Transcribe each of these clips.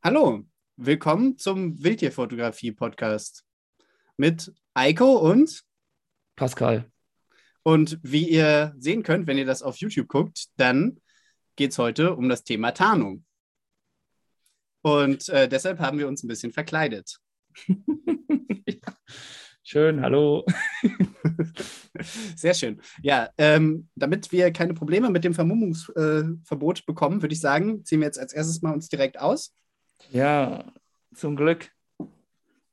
Hallo, willkommen zum Wildtierfotografie-Podcast mit Eiko und Pascal. Und wie ihr sehen könnt, wenn ihr das auf YouTube guckt, dann geht es heute um das Thema Tarnung. Und äh, deshalb haben wir uns ein bisschen verkleidet. Schön, hallo. Sehr schön. Ja, ähm, damit wir keine Probleme mit dem Vermummungsverbot äh, bekommen, würde ich sagen, ziehen wir jetzt als erstes mal uns direkt aus. Ja, zum Glück,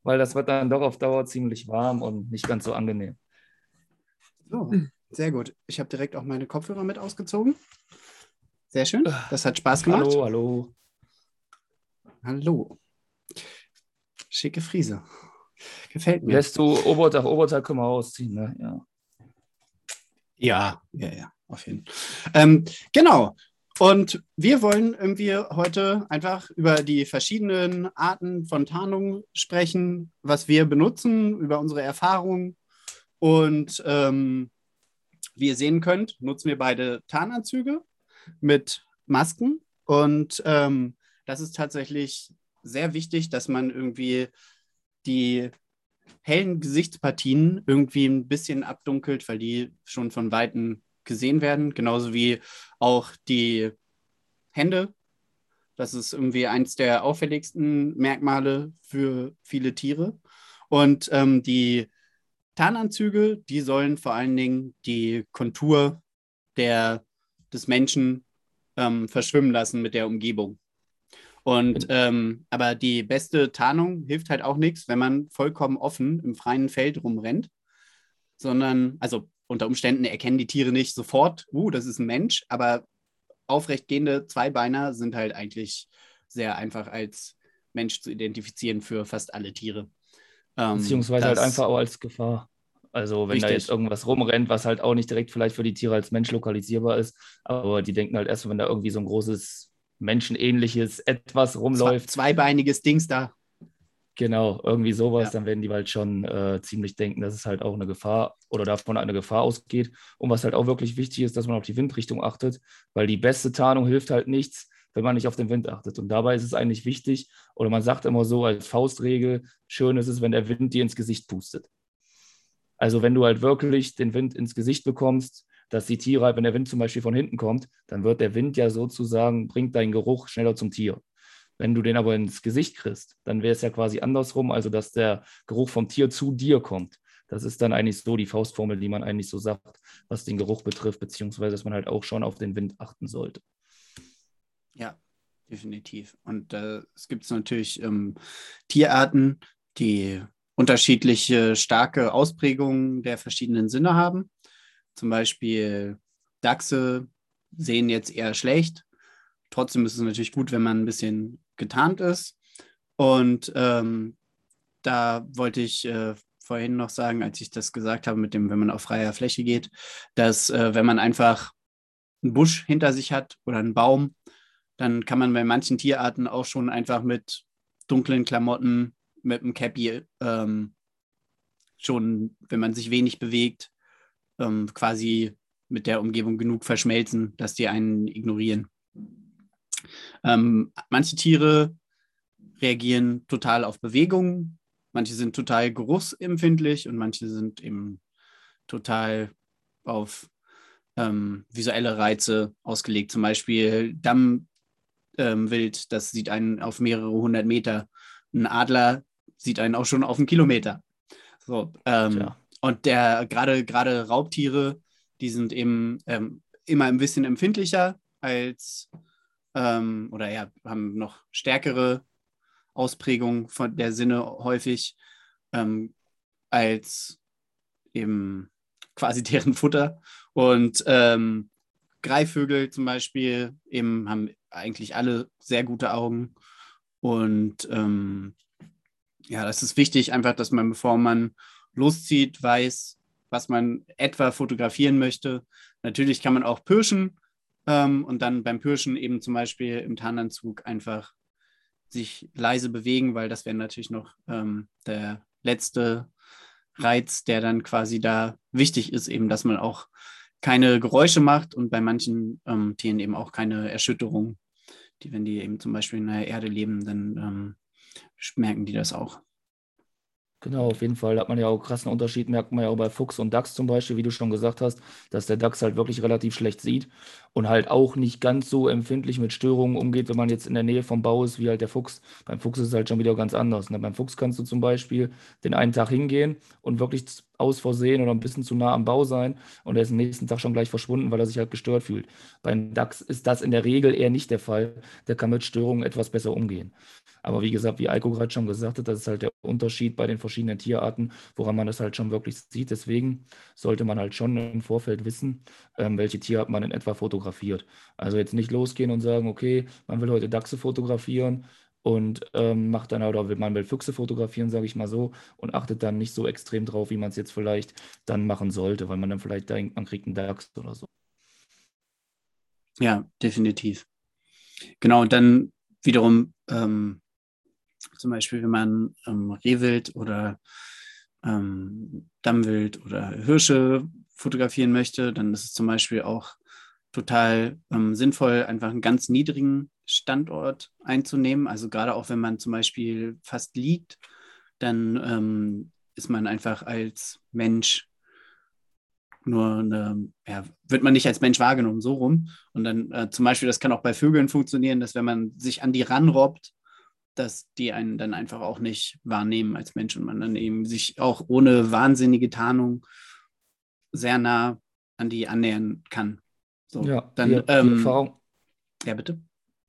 weil das wird dann doch auf Dauer ziemlich warm und nicht ganz so angenehm. So, sehr gut. Ich habe direkt auch meine Kopfhörer mit ausgezogen. Sehr schön. Das hat Spaß gemacht. Hallo, hallo. Hallo. Schicke Friese. Gefällt mir. Lässt du Obertag, Obertag können wir ausziehen, ne? Ja. Ja, ja, ja, auf jeden Fall. Ähm, genau. Und wir wollen irgendwie heute einfach über die verschiedenen Arten von Tarnung sprechen, was wir benutzen, über unsere Erfahrungen. Und ähm, wie ihr sehen könnt, nutzen wir beide Tarnanzüge mit Masken. Und ähm, das ist tatsächlich sehr wichtig, dass man irgendwie die hellen Gesichtspartien irgendwie ein bisschen abdunkelt, weil die schon von Weitem gesehen werden. Genauso wie auch die Hände. Das ist irgendwie eins der auffälligsten Merkmale für viele Tiere. Und ähm, die Tarnanzüge, die sollen vor allen Dingen die Kontur der, des Menschen ähm, verschwimmen lassen mit der Umgebung. Und ähm, aber die beste Tarnung hilft halt auch nichts, wenn man vollkommen offen im freien Feld rumrennt, sondern, also unter Umständen erkennen die Tiere nicht sofort, uh, das ist ein Mensch, aber aufrechtgehende Zweibeiner sind halt eigentlich sehr einfach als Mensch zu identifizieren für fast alle Tiere. Ähm, Beziehungsweise halt einfach auch als Gefahr. Also wenn richtig. da jetzt irgendwas rumrennt, was halt auch nicht direkt vielleicht für die Tiere als Mensch lokalisierbar ist, aber die denken halt erst, wenn da irgendwie so ein großes menschenähnliches etwas rumläuft. Zweibeiniges Dings da. Genau, irgendwie sowas, ja. dann werden die halt schon äh, ziemlich denken, dass es halt auch eine Gefahr oder davon eine Gefahr ausgeht. Und was halt auch wirklich wichtig ist, dass man auf die Windrichtung achtet, weil die beste Tarnung hilft halt nichts, wenn man nicht auf den Wind achtet. Und dabei ist es eigentlich wichtig, oder man sagt immer so als Faustregel, schön ist es, wenn der Wind dir ins Gesicht pustet. Also wenn du halt wirklich den Wind ins Gesicht bekommst, dass die Tiere, halt, wenn der Wind zum Beispiel von hinten kommt, dann wird der Wind ja sozusagen, bringt deinen Geruch schneller zum Tier. Wenn du den aber ins Gesicht kriegst, dann wäre es ja quasi andersrum, also dass der Geruch vom Tier zu dir kommt. Das ist dann eigentlich so die Faustformel, die man eigentlich so sagt, was den Geruch betrifft, beziehungsweise dass man halt auch schon auf den Wind achten sollte. Ja, definitiv. Und äh, es gibt natürlich ähm, Tierarten, die unterschiedliche starke Ausprägungen der verschiedenen Sinne haben. Zum Beispiel Dachse sehen jetzt eher schlecht. Trotzdem ist es natürlich gut, wenn man ein bisschen getarnt ist. Und ähm, da wollte ich äh, vorhin noch sagen, als ich das gesagt habe, mit dem, wenn man auf freier Fläche geht, dass äh, wenn man einfach einen Busch hinter sich hat oder einen Baum, dann kann man bei manchen Tierarten auch schon einfach mit dunklen Klamotten, mit einem Cappy ähm, schon, wenn man sich wenig bewegt, ähm, quasi mit der Umgebung genug verschmelzen, dass die einen ignorieren. Ähm, manche Tiere reagieren total auf Bewegungen, manche sind total geruchsempfindlich und manche sind eben total auf ähm, visuelle Reize ausgelegt. Zum Beispiel Dammwild, ähm, das sieht einen auf mehrere hundert Meter. Ein Adler sieht einen auch schon auf einen Kilometer. So, ähm, und der gerade gerade Raubtiere, die sind eben ähm, immer ein bisschen empfindlicher als ähm, oder ja, haben noch stärkere Ausprägungen von der Sinne häufig ähm, als eben quasi deren Futter. Und ähm, Greifvögel zum Beispiel eben haben eigentlich alle sehr gute Augen. Und ähm, ja, das ist wichtig, einfach, dass man, bevor man loszieht, weiß, was man etwa fotografieren möchte. Natürlich kann man auch pirschen ähm, und dann beim Pirschen eben zum Beispiel im Tarnanzug einfach sich leise bewegen, weil das wäre natürlich noch ähm, der letzte Reiz, der dann quasi da wichtig ist, eben, dass man auch keine Geräusche macht und bei manchen ähm, Tieren eben auch keine Erschütterung, die, wenn die eben zum Beispiel in der Erde leben, dann ähm, merken die das auch. Genau, auf jeden Fall. Hat man ja auch krassen Unterschied, merkt man ja auch bei Fuchs und Dachs zum Beispiel, wie du schon gesagt hast, dass der Dachs halt wirklich relativ schlecht sieht und halt auch nicht ganz so empfindlich mit Störungen umgeht, wenn man jetzt in der Nähe vom Bau ist, wie halt der Fuchs. Beim Fuchs ist es halt schon wieder ganz anders. Ne? Beim Fuchs kannst du zum Beispiel den einen Tag hingehen und wirklich aus Versehen oder ein bisschen zu nah am Bau sein und er ist am nächsten Tag schon gleich verschwunden, weil er sich halt gestört fühlt. Beim Dachs ist das in der Regel eher nicht der Fall. Der kann mit Störungen etwas besser umgehen. Aber wie gesagt, wie Eiko gerade schon gesagt hat, das ist halt der Unterschied bei den verschiedenen Tierarten, woran man das halt schon wirklich sieht. Deswegen sollte man halt schon im Vorfeld wissen, ähm, welche Tierart man in etwa fotografiert. Also jetzt nicht losgehen und sagen, okay, man will heute Dachse fotografieren und ähm, macht dann oder will, man will Füchse fotografieren, sage ich mal so, und achtet dann nicht so extrem drauf, wie man es jetzt vielleicht dann machen sollte, weil man dann vielleicht denkt, man kriegt einen Dachs oder so. Ja, definitiv. Genau, und dann wiederum ähm, zum Beispiel, wenn man ähm, Rehwild oder ähm, Dammwild oder Hirsche fotografieren möchte, dann ist es zum Beispiel auch total ähm, sinnvoll, einfach einen ganz niedrigen Standort einzunehmen. Also gerade auch wenn man zum Beispiel fast liegt, dann ähm, ist man einfach als Mensch nur eine, ja, wird man nicht als Mensch wahrgenommen, so rum. Und dann äh, zum Beispiel, das kann auch bei Vögeln funktionieren, dass wenn man sich an die ranrobbt, dass die einen dann einfach auch nicht wahrnehmen als Mensch und man dann eben sich auch ohne wahnsinnige Tarnung sehr nah an die annähern kann. So, ja, dann, die, ähm, die Erfahrung. Ja, bitte.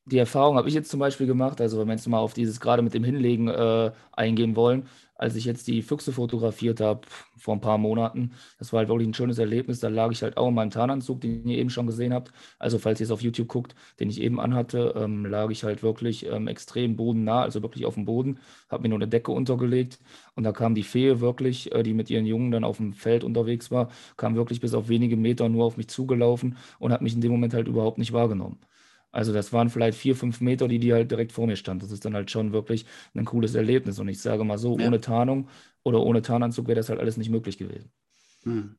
Die Erfahrung habe ich jetzt zum Beispiel gemacht, also wenn wir jetzt mal auf dieses gerade mit dem Hinlegen äh, eingehen wollen, als ich jetzt die Füchse fotografiert habe vor ein paar Monaten. Das war halt wirklich ein schönes Erlebnis. Da lag ich halt auch in meinem Tarnanzug, den ihr eben schon gesehen habt. Also falls ihr es auf YouTube guckt, den ich eben anhatte, ähm, lag ich halt wirklich ähm, extrem bodennah, also wirklich auf dem Boden, habe mir nur eine Decke untergelegt und da kam die Fee wirklich, äh, die mit ihren Jungen dann auf dem Feld unterwegs war, kam wirklich bis auf wenige Meter nur auf mich zugelaufen und hat mich in dem Moment halt überhaupt nicht wahrgenommen. Also das waren vielleicht vier, fünf Meter, die die halt direkt vor mir stand. Das ist dann halt schon wirklich ein cooles Erlebnis. Und ich sage mal so, ja. ohne Tarnung oder ohne Tarnanzug wäre das halt alles nicht möglich gewesen. Hm.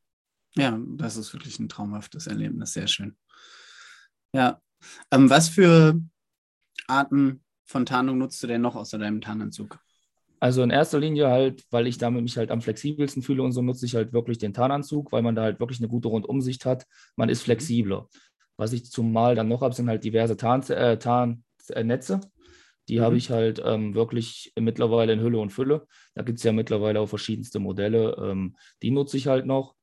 Ja, das ist wirklich ein traumhaftes Erlebnis. Sehr schön. Ja. Ähm, was für Arten von Tarnung nutzt du denn noch außer deinem Tarnanzug? Also in erster Linie halt, weil ich damit mich halt am flexibelsten fühle und so nutze ich halt wirklich den Tarnanzug, weil man da halt wirklich eine gute Rundumsicht hat. Man ist mhm. flexibler. Was ich zumal dann noch habe, sind halt diverse Tarnnetze. Äh, Tarn, äh, die mhm. habe ich halt ähm, wirklich mittlerweile in Hülle und Fülle. Da gibt es ja mittlerweile auch verschiedenste Modelle. Ähm, die nutze ich halt noch.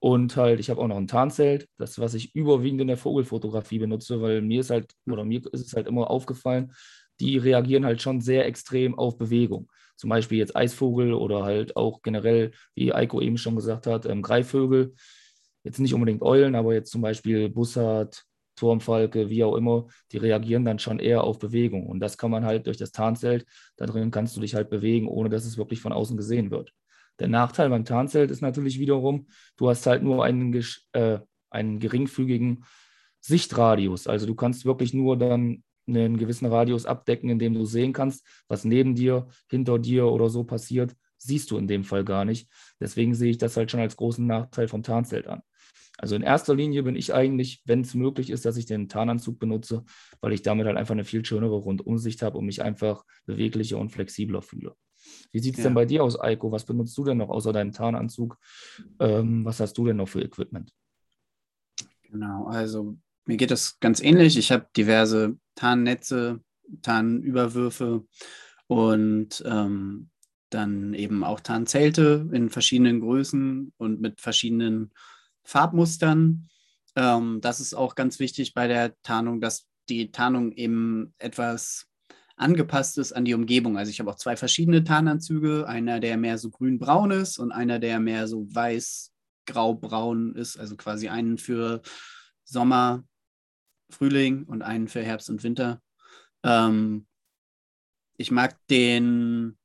Und halt, ich habe auch noch ein Tarnzelt, das, was ich überwiegend in der Vogelfotografie benutze, weil mir ist halt, oder mir ist es halt immer aufgefallen, die reagieren halt schon sehr extrem auf Bewegung. Zum Beispiel jetzt Eisvogel oder halt auch generell, wie Eiko eben schon gesagt hat, ähm, Greifvögel jetzt nicht unbedingt Eulen, aber jetzt zum Beispiel Bussard, Turmfalke, wie auch immer, die reagieren dann schon eher auf Bewegung. Und das kann man halt durch das Tarnzelt, da drin kannst du dich halt bewegen, ohne dass es wirklich von außen gesehen wird. Der Nachteil beim Tarnzelt ist natürlich wiederum, du hast halt nur einen, äh, einen geringfügigen Sichtradius. Also du kannst wirklich nur dann einen gewissen Radius abdecken, in dem du sehen kannst, was neben dir, hinter dir oder so passiert, siehst du in dem Fall gar nicht. Deswegen sehe ich das halt schon als großen Nachteil vom Tarnzelt an. Also in erster Linie bin ich eigentlich, wenn es möglich ist, dass ich den Tarnanzug benutze, weil ich damit halt einfach eine viel schönere Rundumsicht habe und mich einfach beweglicher und flexibler fühle. Wie sieht es ja. denn bei dir aus, Eiko? Was benutzt du denn noch außer deinem Tarnanzug? Ähm, was hast du denn noch für Equipment? Genau, also mir geht das ganz ähnlich. Ich habe diverse Tarnnetze, Tarnüberwürfe und ähm, dann eben auch Tarnzelte in verschiedenen Größen und mit verschiedenen Farbmustern. Ähm, das ist auch ganz wichtig bei der Tarnung, dass die Tarnung eben etwas angepasst ist an die Umgebung. Also ich habe auch zwei verschiedene Tarnanzüge, einer, der mehr so grün-braun ist und einer, der mehr so weiß-grau-braun ist, also quasi einen für Sommer, Frühling und einen für Herbst und Winter. Ähm, ich mag den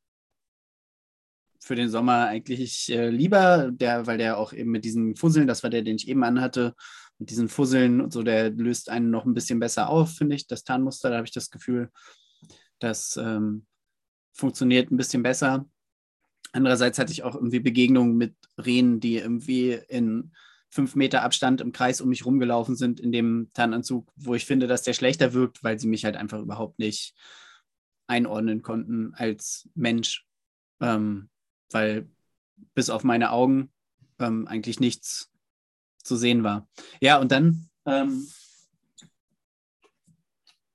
für den Sommer eigentlich äh, lieber, der, weil der auch eben mit diesen Fusseln, das war der, den ich eben anhatte, mit diesen Fusseln und so, der löst einen noch ein bisschen besser auf, finde ich. Das Tarnmuster, da habe ich das Gefühl, das ähm, funktioniert ein bisschen besser. Andererseits hatte ich auch irgendwie Begegnungen mit Rehen, die irgendwie in fünf Meter Abstand im Kreis um mich rumgelaufen sind in dem Tarnanzug, wo ich finde, dass der schlechter wirkt, weil sie mich halt einfach überhaupt nicht einordnen konnten als Mensch, ähm, weil bis auf meine Augen ähm, eigentlich nichts zu sehen war. Ja, und dann ähm,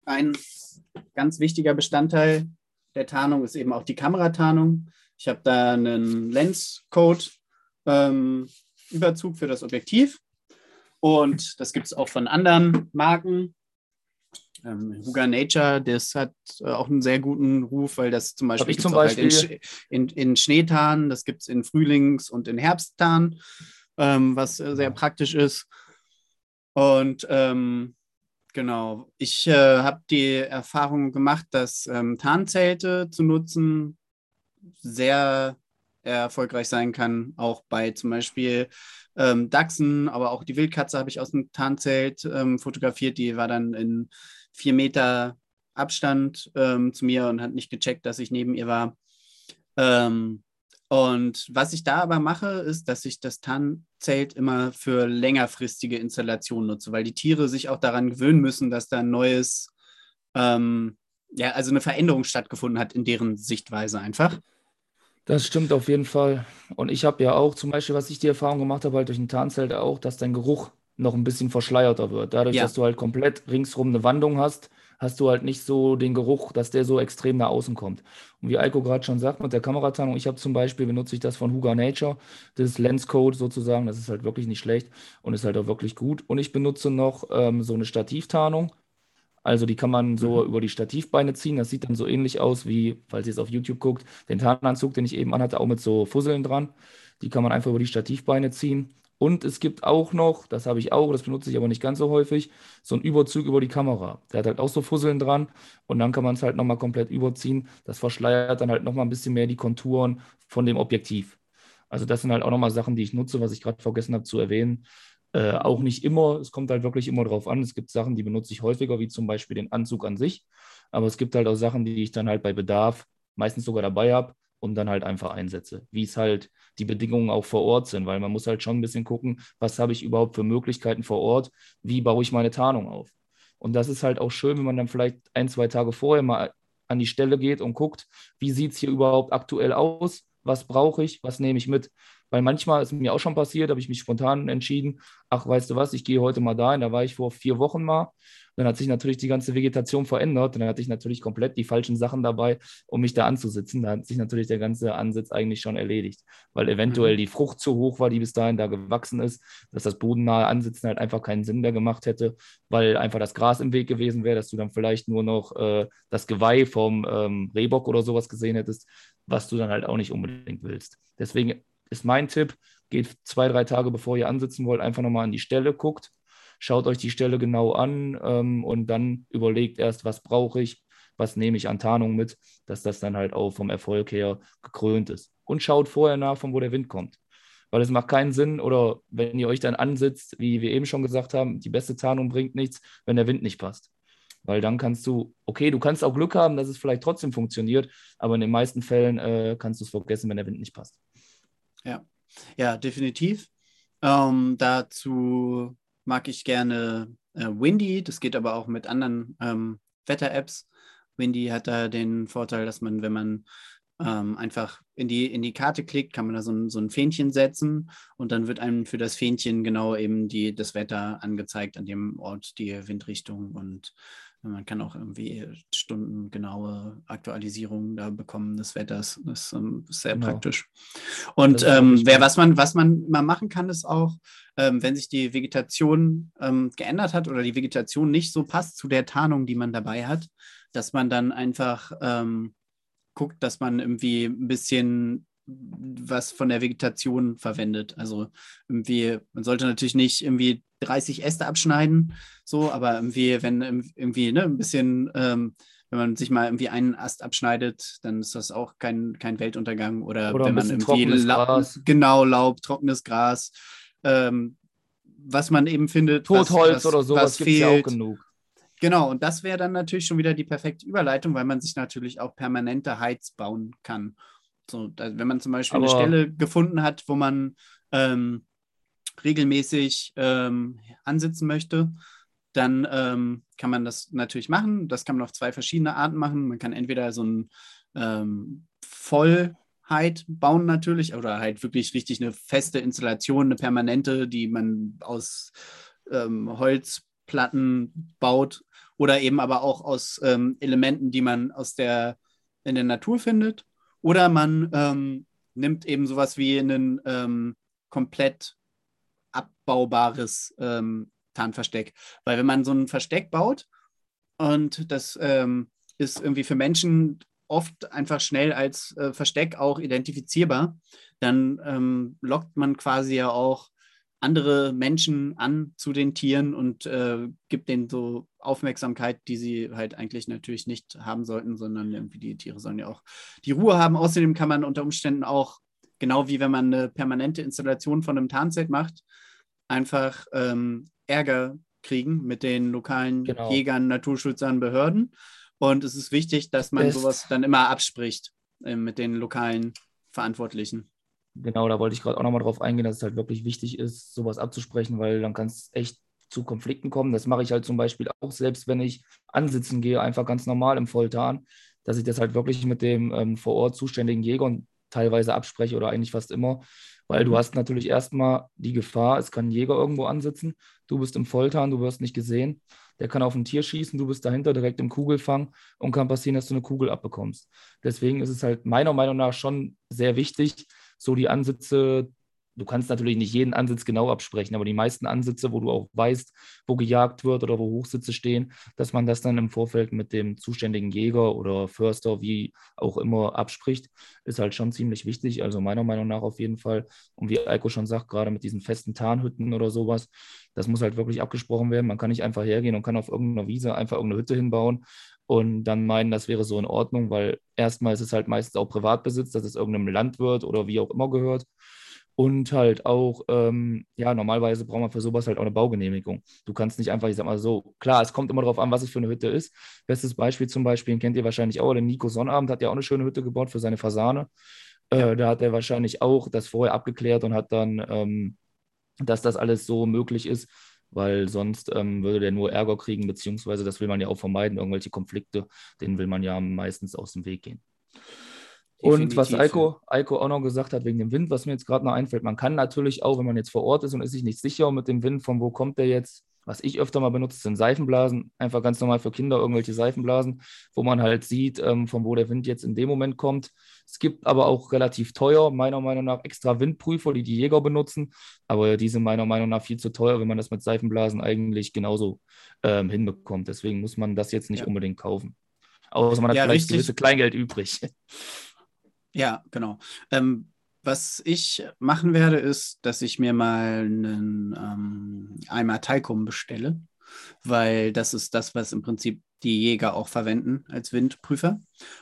ein ganz wichtiger Bestandteil der Tarnung ist eben auch die Kameratarnung. Ich habe da einen Lens-Code ähm, für das Objektiv. Und das gibt es auch von anderen Marken. Ähm, Huga Nature, das hat äh, auch einen sehr guten Ruf, weil das zum Beispiel, zum Beispiel halt in, in, in, Schneetarn, das gibt es in Frühlings- und in Herbsttarn, ähm, was äh, sehr praktisch ist. Und ähm, genau, ich äh, habe die Erfahrung gemacht, dass ähm, Tarnzelte zu nutzen sehr erfolgreich sein kann, auch bei zum Beispiel ähm, Dachsen, aber auch die Wildkatze habe ich aus dem Tarnzelt ähm, fotografiert, die war dann in vier Meter Abstand ähm, zu mir und hat nicht gecheckt, dass ich neben ihr war. Ähm, und was ich da aber mache, ist, dass ich das Tarnzelt immer für längerfristige Installationen nutze, weil die Tiere sich auch daran gewöhnen müssen, dass da ein neues, ähm, ja, also eine Veränderung stattgefunden hat in deren Sichtweise einfach. Das stimmt auf jeden Fall. Und ich habe ja auch zum Beispiel, was ich die Erfahrung gemacht habe, halt durch ein Tarnzelt auch, dass dein Geruch noch ein bisschen verschleierter wird. Dadurch, ja. dass du halt komplett ringsrum eine Wandung hast, hast du halt nicht so den Geruch, dass der so extrem nach außen kommt. Und wie Eiko gerade schon sagt, mit der Kameratarnung, ich habe zum Beispiel, benutze ich das von Huga Nature, das Lens Code sozusagen, das ist halt wirklich nicht schlecht und ist halt auch wirklich gut. Und ich benutze noch ähm, so eine Stativtarnung, also die kann man so mhm. über die Stativbeine ziehen. Das sieht dann so ähnlich aus wie, falls ihr es auf YouTube guckt, den Tarnanzug, den ich eben anhatte, auch mit so Fusseln dran. Die kann man einfach über die Stativbeine ziehen. Und es gibt auch noch, das habe ich auch, das benutze ich aber nicht ganz so häufig, so einen Überzug über die Kamera. Der hat halt auch so Fusseln dran und dann kann man es halt nochmal komplett überziehen. Das verschleiert dann halt nochmal ein bisschen mehr die Konturen von dem Objektiv. Also das sind halt auch nochmal Sachen, die ich nutze, was ich gerade vergessen habe zu erwähnen. Äh, auch nicht immer, es kommt halt wirklich immer drauf an. Es gibt Sachen, die benutze ich häufiger, wie zum Beispiel den Anzug an sich. Aber es gibt halt auch Sachen, die ich dann halt bei Bedarf meistens sogar dabei habe und dann halt einfach einsetze, wie es halt die Bedingungen auch vor Ort sind, weil man muss halt schon ein bisschen gucken, was habe ich überhaupt für Möglichkeiten vor Ort, wie baue ich meine Tarnung auf. Und das ist halt auch schön, wenn man dann vielleicht ein, zwei Tage vorher mal an die Stelle geht und guckt, wie sieht es hier überhaupt aktuell aus, was brauche ich, was nehme ich mit. Weil manchmal ist mir auch schon passiert, habe ich mich spontan entschieden, ach, weißt du was, ich gehe heute mal dahin, da war ich vor vier Wochen mal. Dann hat sich natürlich die ganze Vegetation verändert. Dann hatte ich natürlich komplett die falschen Sachen dabei, um mich da anzusitzen. Da hat sich natürlich der ganze Ansitz eigentlich schon erledigt, weil eventuell mhm. die Frucht zu hoch war, die bis dahin da gewachsen ist, dass das bodennahe Ansitzen halt einfach keinen Sinn mehr gemacht hätte, weil einfach das Gras im Weg gewesen wäre, dass du dann vielleicht nur noch äh, das Geweih vom ähm, Rehbock oder sowas gesehen hättest, was du dann halt auch nicht unbedingt willst. Deswegen ist mein Tipp, geht zwei, drei Tage bevor ihr ansitzen wollt, einfach nochmal an die Stelle, guckt, schaut euch die Stelle genau an ähm, und dann überlegt erst, was brauche ich, was nehme ich an Tarnung mit, dass das dann halt auch vom Erfolg her gekrönt ist. Und schaut vorher nach, von wo der Wind kommt. Weil es macht keinen Sinn, oder wenn ihr euch dann ansitzt, wie wir eben schon gesagt haben, die beste Tarnung bringt nichts, wenn der Wind nicht passt. Weil dann kannst du, okay, du kannst auch Glück haben, dass es vielleicht trotzdem funktioniert, aber in den meisten Fällen äh, kannst du es vergessen, wenn der Wind nicht passt. Ja, ja, definitiv. Ähm, dazu mag ich gerne äh, Windy. Das geht aber auch mit anderen ähm, Wetter-Apps. Windy hat da den Vorteil, dass man, wenn man ähm, einfach in die, in die Karte klickt, kann man da so ein, so ein Fähnchen setzen und dann wird einem für das Fähnchen genau eben die, das Wetter angezeigt an dem Ort, die Windrichtung und man kann auch irgendwie stundengenaue Aktualisierungen da bekommen des Wetters. Das ist ähm, sehr genau. praktisch. Und ähm, wer, was, man, was man mal machen kann, ist auch, ähm, wenn sich die Vegetation ähm, geändert hat oder die Vegetation nicht so passt zu der Tarnung, die man dabei hat, dass man dann einfach ähm, guckt, dass man irgendwie ein bisschen was von der Vegetation verwendet. Also irgendwie, man sollte natürlich nicht irgendwie 30 Äste abschneiden, so, aber irgendwie, wenn irgendwie ne, ein bisschen, ähm, wenn man sich mal irgendwie einen Ast abschneidet, dann ist das auch kein, kein Weltuntergang. Oder, Oder wenn man irgendwie Laub, genau Laub, trockenes Gras, ähm, was man eben findet. Totholz was, was, oder sowas gibt es ja auch genug. Genau, und das wäre dann natürlich schon wieder die perfekte Überleitung, weil man sich natürlich auch permanente Heiz bauen kann. So, wenn man zum Beispiel Aber eine Stelle gefunden hat, wo man ähm, regelmäßig ähm, ansitzen möchte, dann ähm, kann man das natürlich machen. Das kann man auf zwei verschiedene Arten machen. Man kann entweder so ein ähm, Vollheit bauen natürlich oder halt wirklich richtig eine feste Installation, eine permanente, die man aus ähm, Holzplatten baut oder eben aber auch aus ähm, Elementen, die man aus der in der Natur findet. Oder man ähm, nimmt eben sowas wie ein ähm, komplett abbaubares ähm, Tarnversteck. Weil wenn man so ein Versteck baut und das ähm, ist irgendwie für Menschen oft einfach schnell als äh, Versteck auch identifizierbar, dann ähm, lockt man quasi ja auch andere Menschen an zu den Tieren und äh, gibt denen so Aufmerksamkeit, die sie halt eigentlich natürlich nicht haben sollten, sondern irgendwie die Tiere sollen ja auch die Ruhe haben. Außerdem kann man unter Umständen auch, genau wie wenn man eine permanente Installation von einem Tarnzelt macht, einfach ähm, Ärger kriegen mit den lokalen genau. Jägern, Naturschützern, Behörden. Und es ist wichtig, dass man Best. sowas dann immer abspricht äh, mit den lokalen Verantwortlichen. Genau, da wollte ich gerade auch nochmal drauf eingehen, dass es halt wirklich wichtig ist, sowas abzusprechen, weil dann kann es echt zu Konflikten kommen. Das mache ich halt zum Beispiel auch selbst, wenn ich ansitzen gehe, einfach ganz normal im Volltarn, dass ich das halt wirklich mit dem ähm, vor Ort zuständigen Jäger teilweise abspreche oder eigentlich fast immer, weil du mhm. hast natürlich erstmal die Gefahr, es kann ein Jäger irgendwo ansitzen, du bist im Volltarn, du wirst nicht gesehen, der kann auf ein Tier schießen, du bist dahinter direkt im Kugelfang und kann passieren, dass du eine Kugel abbekommst. Deswegen ist es halt meiner Meinung nach schon sehr wichtig, so die Ansitze Du kannst natürlich nicht jeden Ansitz genau absprechen, aber die meisten Ansitze, wo du auch weißt, wo gejagt wird oder wo Hochsitze stehen, dass man das dann im Vorfeld mit dem zuständigen Jäger oder Förster, wie auch immer, abspricht, ist halt schon ziemlich wichtig. Also meiner Meinung nach auf jeden Fall. Und wie Eiko schon sagt, gerade mit diesen festen Tarnhütten oder sowas, das muss halt wirklich abgesprochen werden. Man kann nicht einfach hergehen und kann auf irgendeiner Wiese einfach irgendeine Hütte hinbauen und dann meinen, das wäre so in Ordnung, weil erstmal ist es halt meistens auch Privatbesitz, dass es irgendeinem Landwirt oder wie auch immer gehört. Und halt auch, ähm, ja, normalerweise braucht man für sowas halt auch eine Baugenehmigung. Du kannst nicht einfach, ich sag mal so, klar, es kommt immer darauf an, was es für eine Hütte ist. Bestes Beispiel zum Beispiel, kennt ihr wahrscheinlich auch, der Nico Sonnabend hat ja auch eine schöne Hütte gebaut für seine Fasane. Äh, da hat er wahrscheinlich auch das vorher abgeklärt und hat dann, ähm, dass das alles so möglich ist, weil sonst ähm, würde der nur Ärger kriegen, beziehungsweise das will man ja auch vermeiden, irgendwelche Konflikte, denen will man ja meistens aus dem Weg gehen. Und was Eiko, Eiko auch noch gesagt hat wegen dem Wind, was mir jetzt gerade noch einfällt, man kann natürlich auch, wenn man jetzt vor Ort ist und ist sich nicht sicher mit dem Wind, von wo kommt der jetzt, was ich öfter mal benutze, sind Seifenblasen, einfach ganz normal für Kinder irgendwelche Seifenblasen, wo man halt sieht, ähm, von wo der Wind jetzt in dem Moment kommt. Es gibt aber auch relativ teuer, meiner Meinung nach, extra Windprüfer, die die Jäger benutzen, aber die sind meiner Meinung nach viel zu teuer, wenn man das mit Seifenblasen eigentlich genauso ähm, hinbekommt. Deswegen muss man das jetzt nicht ja. unbedingt kaufen. Außer man hat ja, vielleicht richtig. gewisse Kleingeld übrig. Ja, genau. Ähm, was ich machen werde, ist, dass ich mir mal einen ähm, Eimer Taikum bestelle, weil das ist das, was im Prinzip die Jäger auch verwenden als Windprüfer.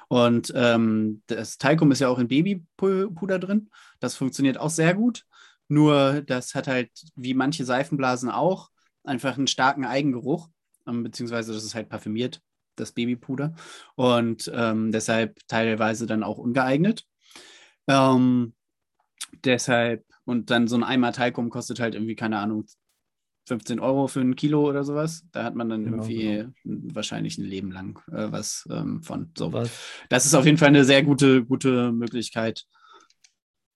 Und ähm, das Taikum ist ja auch in Babypuder drin. Das funktioniert auch sehr gut. Nur das hat halt, wie manche Seifenblasen auch, einfach einen starken Eigengeruch, ähm, beziehungsweise das ist halt parfümiert das Babypuder und ähm, deshalb teilweise dann auch ungeeignet. Ähm, deshalb, und dann so ein Eimer Talkum kostet halt irgendwie, keine Ahnung, 15 Euro für ein Kilo oder sowas. Da hat man dann genau, irgendwie genau. wahrscheinlich ein Leben lang äh, was ähm, von. So. Was? Das ist auf jeden Fall eine sehr gute, gute Möglichkeit,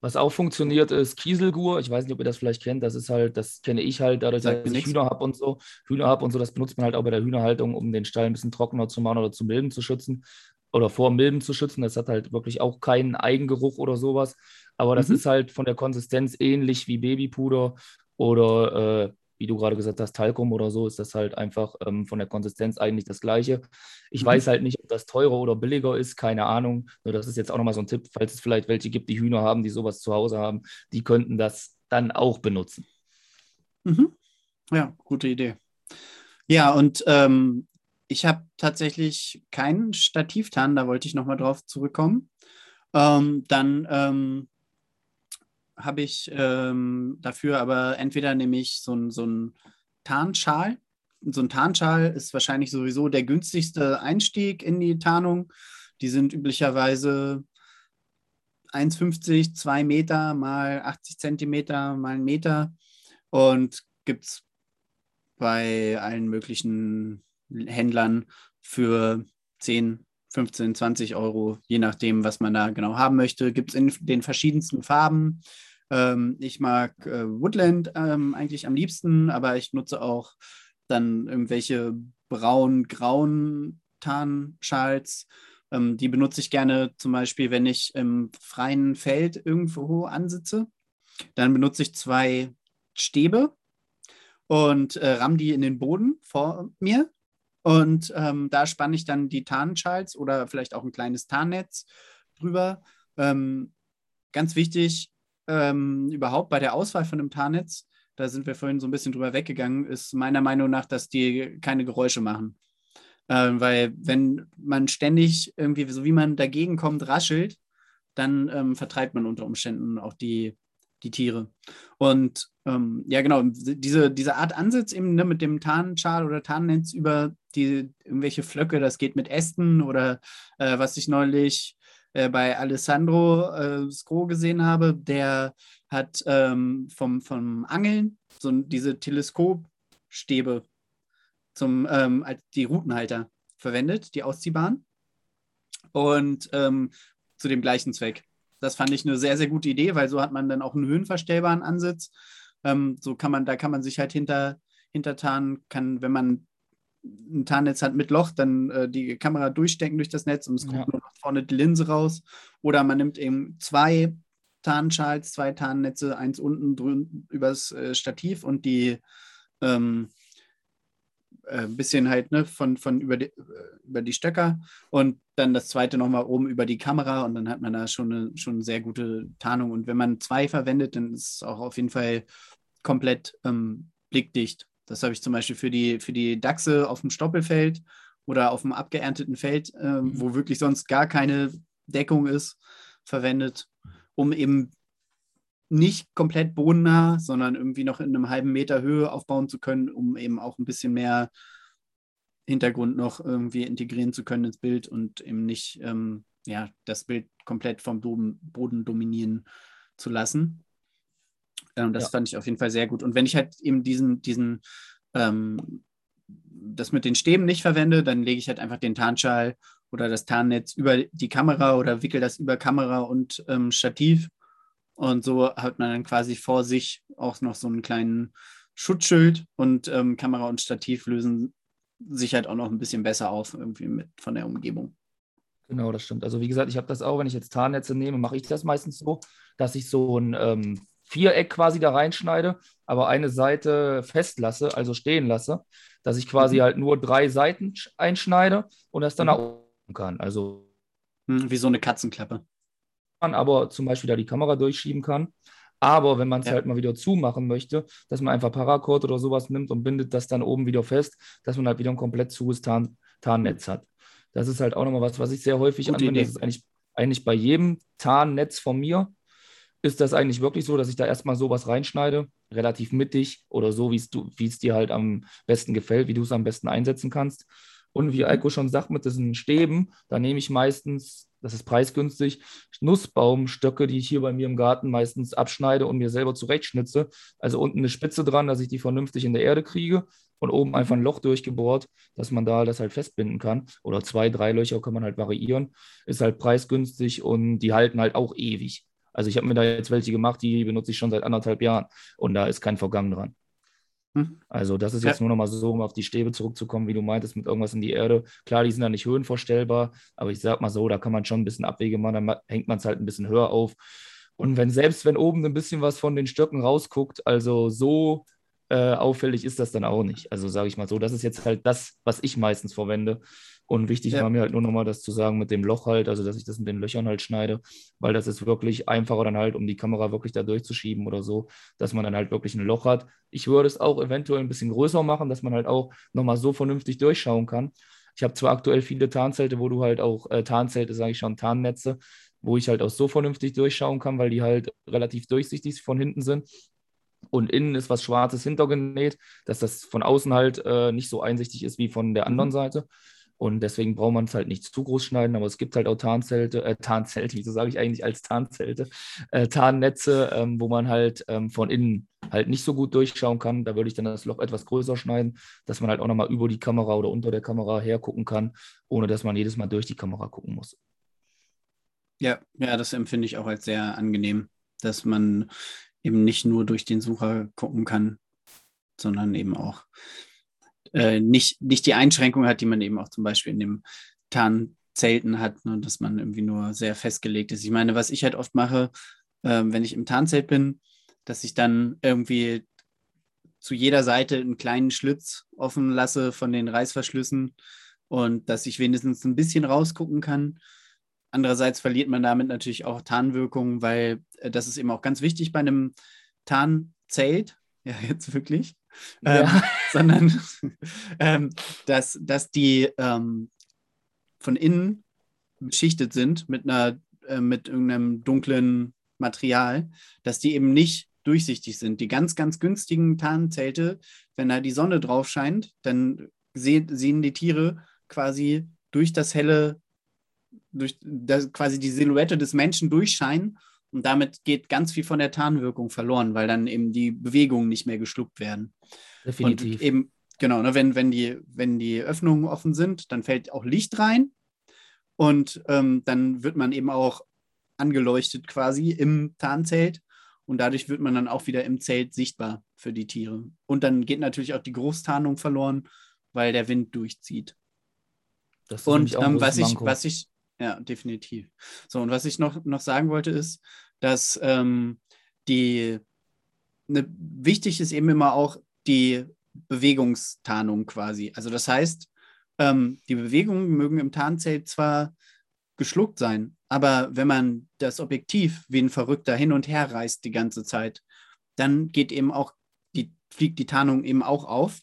was auch funktioniert, ist Kieselgur. Ich weiß nicht, ob ihr das vielleicht kennt. Das ist halt, das kenne ich halt, dadurch, dass ich Hühner habe und so. Hühner habe und so, das benutzt man halt auch bei der Hühnerhaltung, um den Stall ein bisschen trockener zu machen oder zu Milben zu schützen. Oder vor Milben zu schützen. Das hat halt wirklich auch keinen Eigengeruch oder sowas. Aber das mhm. ist halt von der Konsistenz ähnlich wie Babypuder oder äh, wie du gerade gesagt hast, Talcum oder so, ist das halt einfach ähm, von der Konsistenz eigentlich das Gleiche. Ich mhm. weiß halt nicht, ob das teurer oder billiger ist, keine Ahnung. Nur das ist jetzt auch nochmal so ein Tipp, falls es vielleicht welche gibt, die Hühner haben, die sowas zu Hause haben, die könnten das dann auch benutzen. Mhm. Ja, gute Idee. Ja, und ähm, ich habe tatsächlich keinen Stativtan, da wollte ich nochmal drauf zurückkommen. Ähm, dann ähm, habe ich ähm, dafür aber entweder nämlich so ein, so ein Tarnschal. So ein Tarnschal ist wahrscheinlich sowieso der günstigste Einstieg in die Tarnung. Die sind üblicherweise 1,50, 2 Meter mal 80 Zentimeter mal einen Meter. und gibt es bei allen möglichen Händlern für 10, 15, 20 Euro, je nachdem, was man da genau haben möchte. Gibt es in den verschiedensten Farben. Ähm, ich mag äh, Woodland ähm, eigentlich am liebsten, aber ich nutze auch dann irgendwelche braun-grauen Tarnschals. Ähm, die benutze ich gerne zum Beispiel, wenn ich im freien Feld irgendwo ansitze. Dann benutze ich zwei Stäbe und äh, ramm die in den Boden vor mir. Und ähm, da spanne ich dann die Tarnschals oder vielleicht auch ein kleines Tarnnetz drüber. Ähm, ganz wichtig, ähm, überhaupt bei der Auswahl von einem Tarnnetz, da sind wir vorhin so ein bisschen drüber weggegangen, ist meiner Meinung nach, dass die keine Geräusche machen. Ähm, weil wenn man ständig irgendwie, so wie man dagegen kommt, raschelt, dann ähm, vertreibt man unter Umständen auch die, die Tiere. Und ähm, ja, genau, diese, diese Art Ansatz eben ne, mit dem Tarnschal oder Tarnnetz über die irgendwelche Flöcke, das geht mit Ästen oder äh, was ich neulich äh, bei Alessandro äh, Skro gesehen habe, der hat ähm, vom, vom Angeln so diese Teleskopstäbe zum, ähm, als die Routenhalter verwendet, die ausziehbaren. Und ähm, zu dem gleichen Zweck. Das fand ich eine sehr, sehr gute Idee, weil so hat man dann auch einen höhenverstellbaren Ansatz. Ähm, so kann man, da kann man sich halt hinter, hintertarnen, kann, wenn man ein Tarnnetz hat mit Loch, dann äh, die Kamera durchstecken durch das Netz und es kommt nur nach vorne die Linse raus. Oder man nimmt eben zwei Tarnschals, zwei Tarnnetze, eins unten drüben übers äh, Stativ und die ähm, ein äh, bisschen halt ne, von, von über, die, äh, über die Stöcker und dann das zweite nochmal oben über die Kamera und dann hat man da schon eine, schon sehr gute Tarnung. Und wenn man zwei verwendet, dann ist es auch auf jeden Fall komplett ähm, blickdicht. Das habe ich zum Beispiel für die, für die Dachse auf dem Stoppelfeld oder auf dem abgeernteten Feld, äh, mhm. wo wirklich sonst gar keine Deckung ist, verwendet, um eben nicht komplett bodennah, sondern irgendwie noch in einem halben Meter Höhe aufbauen zu können, um eben auch ein bisschen mehr Hintergrund noch irgendwie integrieren zu können ins Bild und eben nicht ähm, ja, das Bild komplett vom Boden dominieren zu lassen. Ähm, das ja. fand ich auf jeden Fall sehr gut. Und wenn ich halt eben diesen, diesen ähm, das mit den Stäben nicht verwende, dann lege ich halt einfach den Tarnschal oder das Tarnnetz über die Kamera oder wickel das über Kamera und ähm, Stativ und so hat man dann quasi vor sich auch noch so einen kleinen Schutzschild und ähm, Kamera und Stativ lösen sich halt auch noch ein bisschen besser auf irgendwie mit von der Umgebung. Genau, das stimmt. Also wie gesagt, ich habe das auch, wenn ich jetzt Tarnnetze nehme, mache ich das meistens so, dass ich so ein ähm, Viereck quasi da reinschneide, aber eine Seite festlasse, also stehen lasse, dass ich quasi mhm. halt nur drei Seiten einschneide und das dann mhm. nach oben kann. Also hm, wie so eine Katzenklappe man aber zum Beispiel da die Kamera durchschieben kann. Aber wenn man es ja. halt mal wieder zumachen möchte, dass man einfach Paracord oder sowas nimmt und bindet das dann oben wieder fest, dass man halt wieder ein komplett zues Tarn Tarnnetz hat. Das ist halt auch nochmal was, was ich sehr häufig Gute anwende. Idee. Das ist eigentlich, eigentlich bei jedem Tarnnetz von mir ist das eigentlich wirklich so, dass ich da erstmal sowas reinschneide, relativ mittig oder so, wie es dir halt am besten gefällt, wie du es am besten einsetzen kannst. Und wie Eiko schon sagt, mit diesen Stäben, da nehme ich meistens das ist preisgünstig. Nussbaumstöcke, die ich hier bei mir im Garten meistens abschneide und mir selber zurechtschnitze. Also unten eine Spitze dran, dass ich die vernünftig in der Erde kriege und oben einfach ein Loch durchgebohrt, dass man da das halt festbinden kann. Oder zwei, drei Löcher kann man halt variieren. Ist halt preisgünstig und die halten halt auch ewig. Also ich habe mir da jetzt welche gemacht, die benutze ich schon seit anderthalb Jahren und da ist kein Vergangen dran. Hm. Also das ist jetzt ja. nur noch mal so, um auf die Stäbe zurückzukommen, wie du meintest, mit irgendwas in die Erde. Klar, die sind da nicht höhenvorstellbar, aber ich sag mal so, da kann man schon ein bisschen Abwege machen, dann hängt man es halt ein bisschen höher auf. Und wenn selbst wenn oben ein bisschen was von den Stöcken rausguckt, also so äh, auffällig ist das dann auch nicht. Also sage ich mal so, das ist jetzt halt das, was ich meistens verwende. Und wichtig ja. war mir halt nur nochmal das zu sagen mit dem Loch halt, also dass ich das mit den Löchern halt schneide, weil das ist wirklich einfacher dann halt, um die Kamera wirklich da durchzuschieben oder so, dass man dann halt wirklich ein Loch hat. Ich würde es auch eventuell ein bisschen größer machen, dass man halt auch nochmal so vernünftig durchschauen kann. Ich habe zwar aktuell viele Tarnzelte, wo du halt auch, äh, Tarnzelte sage ich schon, Tarnnetze, wo ich halt auch so vernünftig durchschauen kann, weil die halt relativ durchsichtig von hinten sind und innen ist was Schwarzes hintergenäht, dass das von außen halt äh, nicht so einsichtig ist wie von der anderen mhm. Seite. Und deswegen braucht man es halt nicht zu groß schneiden, aber es gibt halt auch Tarnzelte, äh, Tarnzelte, wieso sage ich eigentlich als Tarnzelte, äh, Tarnnetze, ähm, wo man halt ähm, von innen halt nicht so gut durchschauen kann, da würde ich dann das Loch etwas größer schneiden, dass man halt auch nochmal über die Kamera oder unter der Kamera hergucken kann, ohne dass man jedes Mal durch die Kamera gucken muss. Ja, ja, das empfinde ich auch als sehr angenehm, dass man eben nicht nur durch den Sucher gucken kann, sondern eben auch äh, nicht, nicht die Einschränkung hat, die man eben auch zum Beispiel in dem Tarnzelten hat, ne, dass man irgendwie nur sehr festgelegt ist. Ich meine, was ich halt oft mache, äh, wenn ich im Tarnzelt bin, dass ich dann irgendwie zu jeder Seite einen kleinen Schlitz offen lasse von den Reißverschlüssen und dass ich wenigstens ein bisschen rausgucken kann. Andererseits verliert man damit natürlich auch Tarnwirkung, weil äh, das ist eben auch ganz wichtig bei einem Tarnzelt, ja jetzt wirklich, ja. Ähm, sondern ähm, dass, dass die ähm, von innen beschichtet sind mit einer äh, mit irgendeinem dunklen Material, dass die eben nicht durchsichtig sind. Die ganz, ganz günstigen Tarnzelte, wenn da die Sonne drauf scheint, dann seh, sehen die Tiere quasi durch das helle, durch das, quasi die Silhouette des Menschen durchscheinen und damit geht ganz viel von der Tarnwirkung verloren, weil dann eben die Bewegungen nicht mehr geschluckt werden. Definitiv. Und eben, genau, ne, wenn, wenn, die, wenn die Öffnungen offen sind, dann fällt auch Licht rein und ähm, dann wird man eben auch angeleuchtet quasi im Tarnzelt und dadurch wird man dann auch wieder im Zelt sichtbar für die Tiere. Und dann geht natürlich auch die Großtarnung verloren, weil der Wind durchzieht. und ähm, was, ich, was ich, ja, definitiv. So, und was ich noch, noch sagen wollte, ist, dass ähm, die ne, wichtig ist eben immer auch die Bewegungstarnung quasi. Also das heißt, ähm, die Bewegungen mögen im Tarnzelt zwar geschluckt sein. Aber wenn man das Objektiv wie ein Verrückter hin und her reißt die ganze Zeit, dann geht eben auch die, fliegt die Tarnung eben auch auf.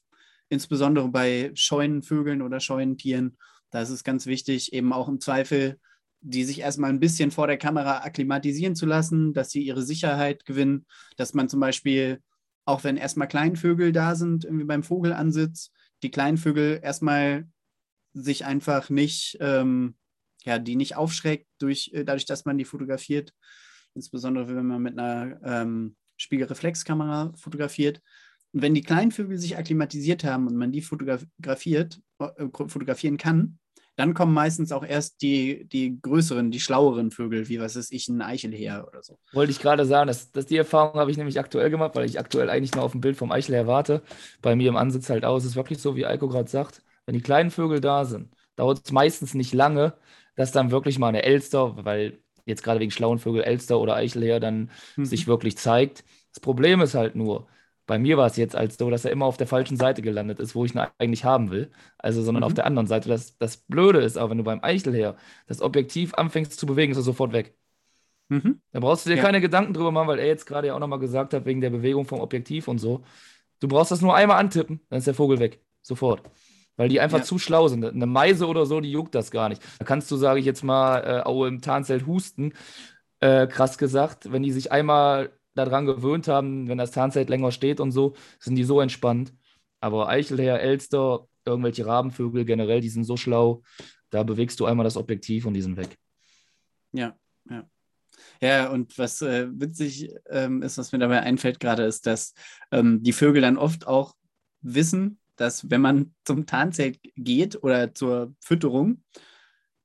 Insbesondere bei scheuen Vögeln oder scheuen Tieren. Da ist es ganz wichtig, eben auch im Zweifel, die sich erstmal ein bisschen vor der Kamera akklimatisieren zu lassen, dass sie ihre Sicherheit gewinnen, dass man zum Beispiel, auch wenn erstmal Kleinvögel da sind, irgendwie beim Vogelansitz, die kleinen Vögel erstmal sich einfach nicht ähm, ja, die nicht aufschreckt durch, äh, dadurch, dass man die fotografiert. Insbesondere wenn man mit einer ähm, Spiegelreflexkamera fotografiert. Und wenn die kleinen Vögel sich akklimatisiert haben und man die fotografiert, äh, fotografieren kann, dann kommen meistens auch erst die, die größeren, die schlaueren Vögel, wie was ist ich, ein Eichelheer oder so. Wollte ich gerade sagen, dass, dass die Erfahrung habe ich nämlich aktuell gemacht, weil ich aktuell eigentlich nur auf ein Bild vom Eichelheer warte. Bei mir im Ansitz halt aus. Es ist wirklich so, wie Eiko gerade sagt, wenn die kleinen Vögel da sind, dauert es meistens nicht lange, dass dann wirklich mal eine Elster, weil jetzt gerade wegen schlauen Vögel Elster oder Eichelheer dann mhm. sich wirklich zeigt. Das Problem ist halt nur, bei mir war es jetzt als so, dass er immer auf der falschen Seite gelandet ist, wo ich ihn eigentlich haben will. Also, sondern mhm. auf der anderen Seite. Das, das Blöde ist aber, wenn du beim Eichelheer das Objektiv anfängst zu bewegen, ist er sofort weg. Mhm. Da brauchst du dir ja. keine Gedanken drüber machen, weil er jetzt gerade ja auch nochmal gesagt hat, wegen der Bewegung vom Objektiv und so. Du brauchst das nur einmal antippen, dann ist der Vogel weg. Sofort weil die einfach ja. zu schlau sind. Eine Meise oder so, die juckt das gar nicht. Da kannst du, sage ich jetzt mal, äh, auch im Tarnzelt husten, äh, krass gesagt, wenn die sich einmal daran gewöhnt haben, wenn das Tarnzelt länger steht und so, sind die so entspannt. Aber Eichelherr, Elster, irgendwelche Rabenvögel generell, die sind so schlau, da bewegst du einmal das Objektiv und die sind weg. Ja, ja. Ja, und was äh, witzig ähm, ist, was mir dabei einfällt gerade, ist, dass ähm, die Vögel dann oft auch wissen, dass wenn man zum Tarnzelt geht oder zur Fütterung,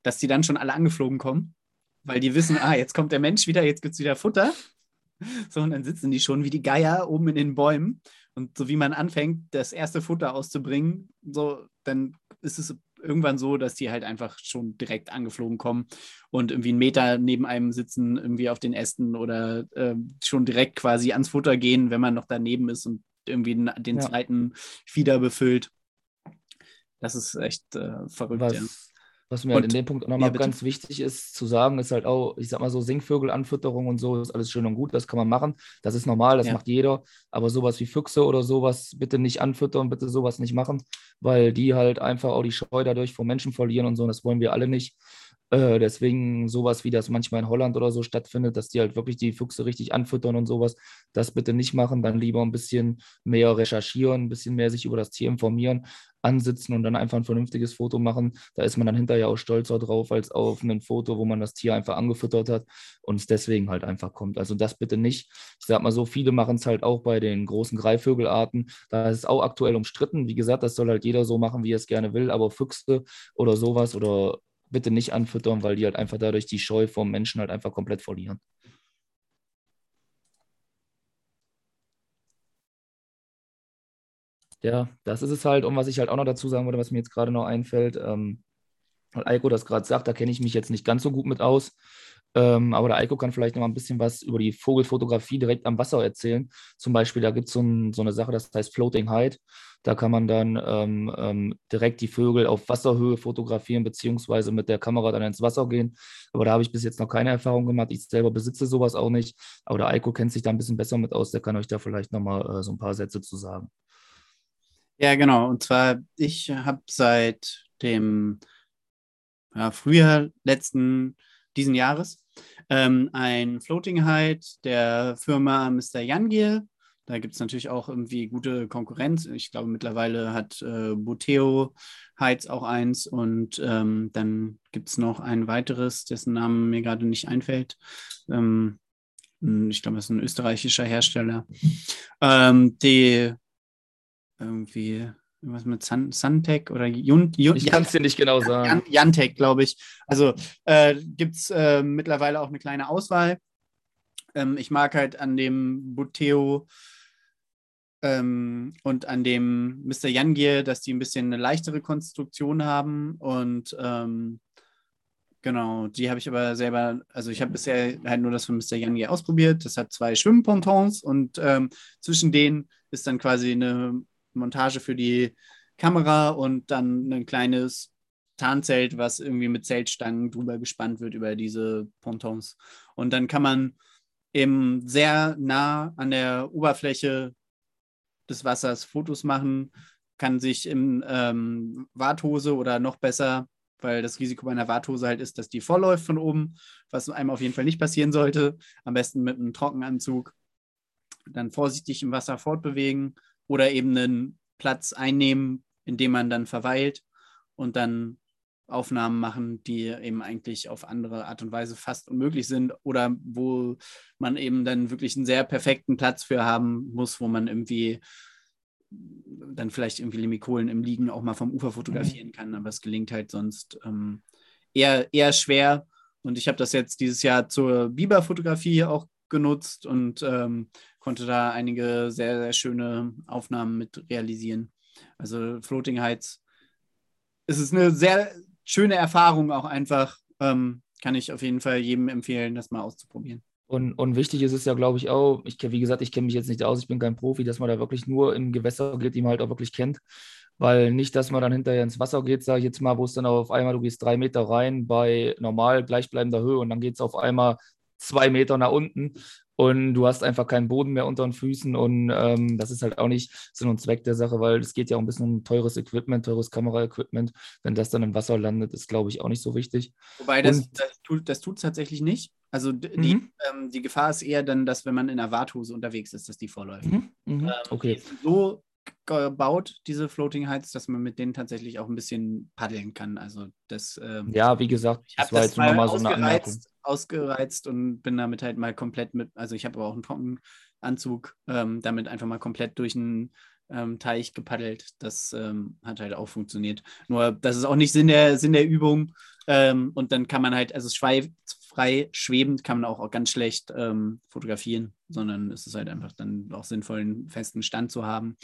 dass die dann schon alle angeflogen kommen, weil die wissen, ah, jetzt kommt der Mensch wieder, jetzt gibt es wieder Futter. So, und dann sitzen die schon wie die Geier oben in den Bäumen. Und so wie man anfängt, das erste Futter auszubringen, so, dann ist es irgendwann so, dass die halt einfach schon direkt angeflogen kommen und irgendwie einen Meter neben einem sitzen, irgendwie auf den Ästen oder äh, schon direkt quasi ans Futter gehen, wenn man noch daneben ist und irgendwie den, ja. zweiten Fieder befüllt. Das ist echt äh, verrückt. Was, ja. Was mir halt in dem Punkt auch nochmal ja, ganz wichtig ist zu sagen, ist halt auch, ich sag mal so, Singvögelanfütterung und so ist alles schön und gut, das kann man machen. Das ist normal, das ja. macht jeder. Aber sowas wie Füchse oder sowas bitte nicht anfüttern, bitte sowas nicht machen, weil die halt einfach auch die Scheu dadurch vor Menschen verlieren und so. Und das wollen wir alle nicht. Äh, deswegen sowas wie das manchmal in Holland oder so stattfindet, dass die halt wirklich die Füchse richtig anfüttern und sowas, das bitte nicht machen, dann lieber ein bisschen mehr recherchieren, ein bisschen mehr sich über das Tier informieren, ansitzen und dann einfach ein vernünftiges Foto machen. Da ist man dann hinterher auch stolzer drauf als auf ein Foto, wo man das Tier einfach angefüttert hat und es deswegen halt einfach kommt. Also das bitte nicht. Ich sag mal so, viele machen es halt auch bei den großen Greifvögelarten. Da ist es auch aktuell umstritten. Wie gesagt, das soll halt jeder so machen, wie er es gerne will, aber Füchse oder sowas oder bitte nicht anfüttern, weil die halt einfach dadurch die Scheu vom Menschen halt einfach komplett verlieren. Ja, das ist es halt. Und was ich halt auch noch dazu sagen würde, was mir jetzt gerade noch einfällt, ähm, weil Eiko das gerade sagt, da kenne ich mich jetzt nicht ganz so gut mit aus. Ähm, aber der Eiko kann vielleicht noch mal ein bisschen was über die Vogelfotografie direkt am Wasser erzählen. Zum Beispiel, da gibt es so, ein, so, eine Sache, das heißt Floating Height. Da kann man dann ähm, ähm, direkt die Vögel auf Wasserhöhe fotografieren, beziehungsweise mit der Kamera dann ins Wasser gehen. Aber da habe ich bis jetzt noch keine Erfahrung gemacht. Ich selber besitze sowas auch nicht. Aber der Eiko kennt sich da ein bisschen besser mit aus. Der kann euch da vielleicht noch mal äh, so ein paar Sätze zu sagen. Ja, genau. Und zwar, ich habe seit dem ja, Frühjahr letzten diesen Jahres ähm, ein Floating Height der Firma Mr. Jangier. Da gibt es natürlich auch irgendwie gute Konkurrenz. Ich glaube, mittlerweile hat äh, Boteo Heights auch eins und ähm, dann gibt es noch ein weiteres, dessen Name mir gerade nicht einfällt. Ähm, ich glaube, das ist ein österreichischer Hersteller. Ähm, die irgendwie was mit Sun, Suntech oder Jun, Jun, Ich kann es dir nicht genau sagen. Jantech, glaube ich. Also äh, gibt es äh, mittlerweile auch eine kleine Auswahl. Ähm, ich mag halt an dem Buteo ähm, und an dem Mr. Jangier, dass die ein bisschen eine leichtere Konstruktion haben und ähm, Genau, die habe ich aber selber, also ich habe bisher halt nur das von Mr. Jangier ausprobiert. Das hat zwei Schwimmpontons und ähm, zwischen denen ist dann quasi eine Montage für die Kamera und dann ein kleines Tarnzelt, was irgendwie mit Zeltstangen drüber gespannt wird über diese Pontons. Und dann kann man eben sehr nah an der Oberfläche des Wassers Fotos machen, kann sich in ähm, Warthose oder noch besser, weil das Risiko bei einer Warthose halt ist, dass die vollläuft von oben, was einem auf jeden Fall nicht passieren sollte. Am besten mit einem Trockenanzug. Dann vorsichtig im Wasser fortbewegen oder eben einen Platz einnehmen, in dem man dann verweilt und dann Aufnahmen machen, die eben eigentlich auf andere Art und Weise fast unmöglich sind oder wo man eben dann wirklich einen sehr perfekten Platz für haben muss, wo man irgendwie dann vielleicht irgendwie Limikolen im Liegen auch mal vom Ufer fotografieren mhm. kann, aber es gelingt halt sonst ähm, eher, eher schwer. Und ich habe das jetzt dieses Jahr zur Biberfotografie auch genutzt und ähm, konnte da einige sehr, sehr schöne Aufnahmen mit realisieren. Also Floating Heights. Es ist eine sehr schöne Erfahrung auch einfach. Ähm, kann ich auf jeden Fall jedem empfehlen, das mal auszuprobieren. Und, und wichtig ist es ja, glaube ich, auch, ich, wie gesagt, ich kenne mich jetzt nicht aus, ich bin kein Profi, dass man da wirklich nur in Gewässer geht, die man halt auch wirklich kennt. Weil nicht, dass man dann hinterher ins Wasser geht, sage ich jetzt mal, wo es dann auf einmal, du gehst drei Meter rein bei normal gleichbleibender Höhe und dann geht es auf einmal zwei Meter nach unten und du hast einfach keinen Boden mehr unter den Füßen und ähm, das ist halt auch nicht Sinn und Zweck der Sache, weil es geht ja auch ein bisschen um teures Equipment, teures Kameraequipment. Wenn das dann im Wasser landet, ist, glaube ich, auch nicht so wichtig. Wobei das, das tut es tatsächlich nicht. Also die, mhm. ähm, die Gefahr ist eher dann, dass wenn man in der Warthose unterwegs ist, dass die vorläuft. Mhm. Mhm. Ähm, okay. So gebaut, diese Floating Heights, dass man mit denen tatsächlich auch ein bisschen paddeln kann. Also das. Ähm, ja, wie gesagt, das war jetzt nur mal so eine Anmerkung ausgereizt und bin damit halt mal komplett mit, also ich habe aber auch einen Trockenanzug, ähm, damit einfach mal komplett durch einen ähm, Teich gepaddelt. Das ähm, hat halt auch funktioniert. Nur das ist auch nicht Sinn der, Sinn der Übung. Ähm, und dann kann man halt, also frei schwebend kann man auch, auch ganz schlecht ähm, fotografieren, sondern es ist halt einfach dann auch sinnvoll, einen festen Stand zu haben.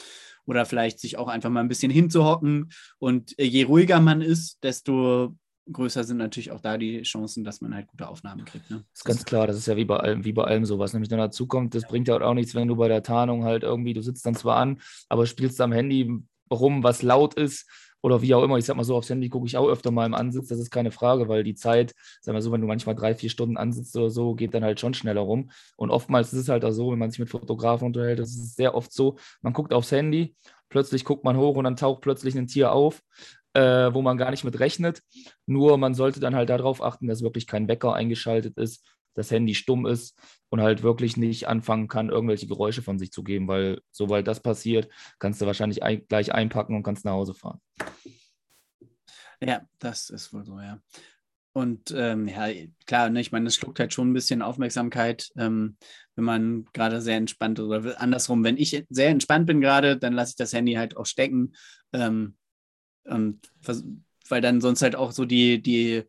Oder vielleicht sich auch einfach mal ein bisschen hinzuhocken. Und äh, je ruhiger man ist, desto größer sind natürlich auch da die Chancen, dass man halt gute Aufnahmen kriegt. Ne? Das ist ganz klar, das ist ja wie bei allem, wie bei allem sowas. Nämlich dann dazu kommt, das bringt ja auch nichts, wenn du bei der Tarnung halt irgendwie, du sitzt dann zwar an, aber spielst am Handy rum, was laut ist oder wie auch immer. Ich sag mal so, aufs Handy gucke ich auch öfter mal im Ansitz, das ist keine Frage, weil die Zeit, sag mal so, wenn du manchmal drei, vier Stunden ansitzt oder so, geht dann halt schon schneller rum. Und oftmals ist es halt auch so, wenn man sich mit Fotografen unterhält, das ist sehr oft so, man guckt aufs Handy, plötzlich guckt man hoch und dann taucht plötzlich ein Tier auf äh, wo man gar nicht mit rechnet. Nur man sollte dann halt darauf achten, dass wirklich kein Wecker eingeschaltet ist, das Handy stumm ist und halt wirklich nicht anfangen kann, irgendwelche Geräusche von sich zu geben, weil sobald das passiert, kannst du wahrscheinlich ein, gleich einpacken und kannst nach Hause fahren. Ja, das ist wohl so, ja. Und ähm, ja, klar, ne, ich meine, es schluckt halt schon ein bisschen Aufmerksamkeit, ähm, wenn man gerade sehr entspannt. Oder andersrum, wenn ich sehr entspannt bin gerade, dann lasse ich das Handy halt auch stecken. Ähm, und weil dann sonst halt auch so die, die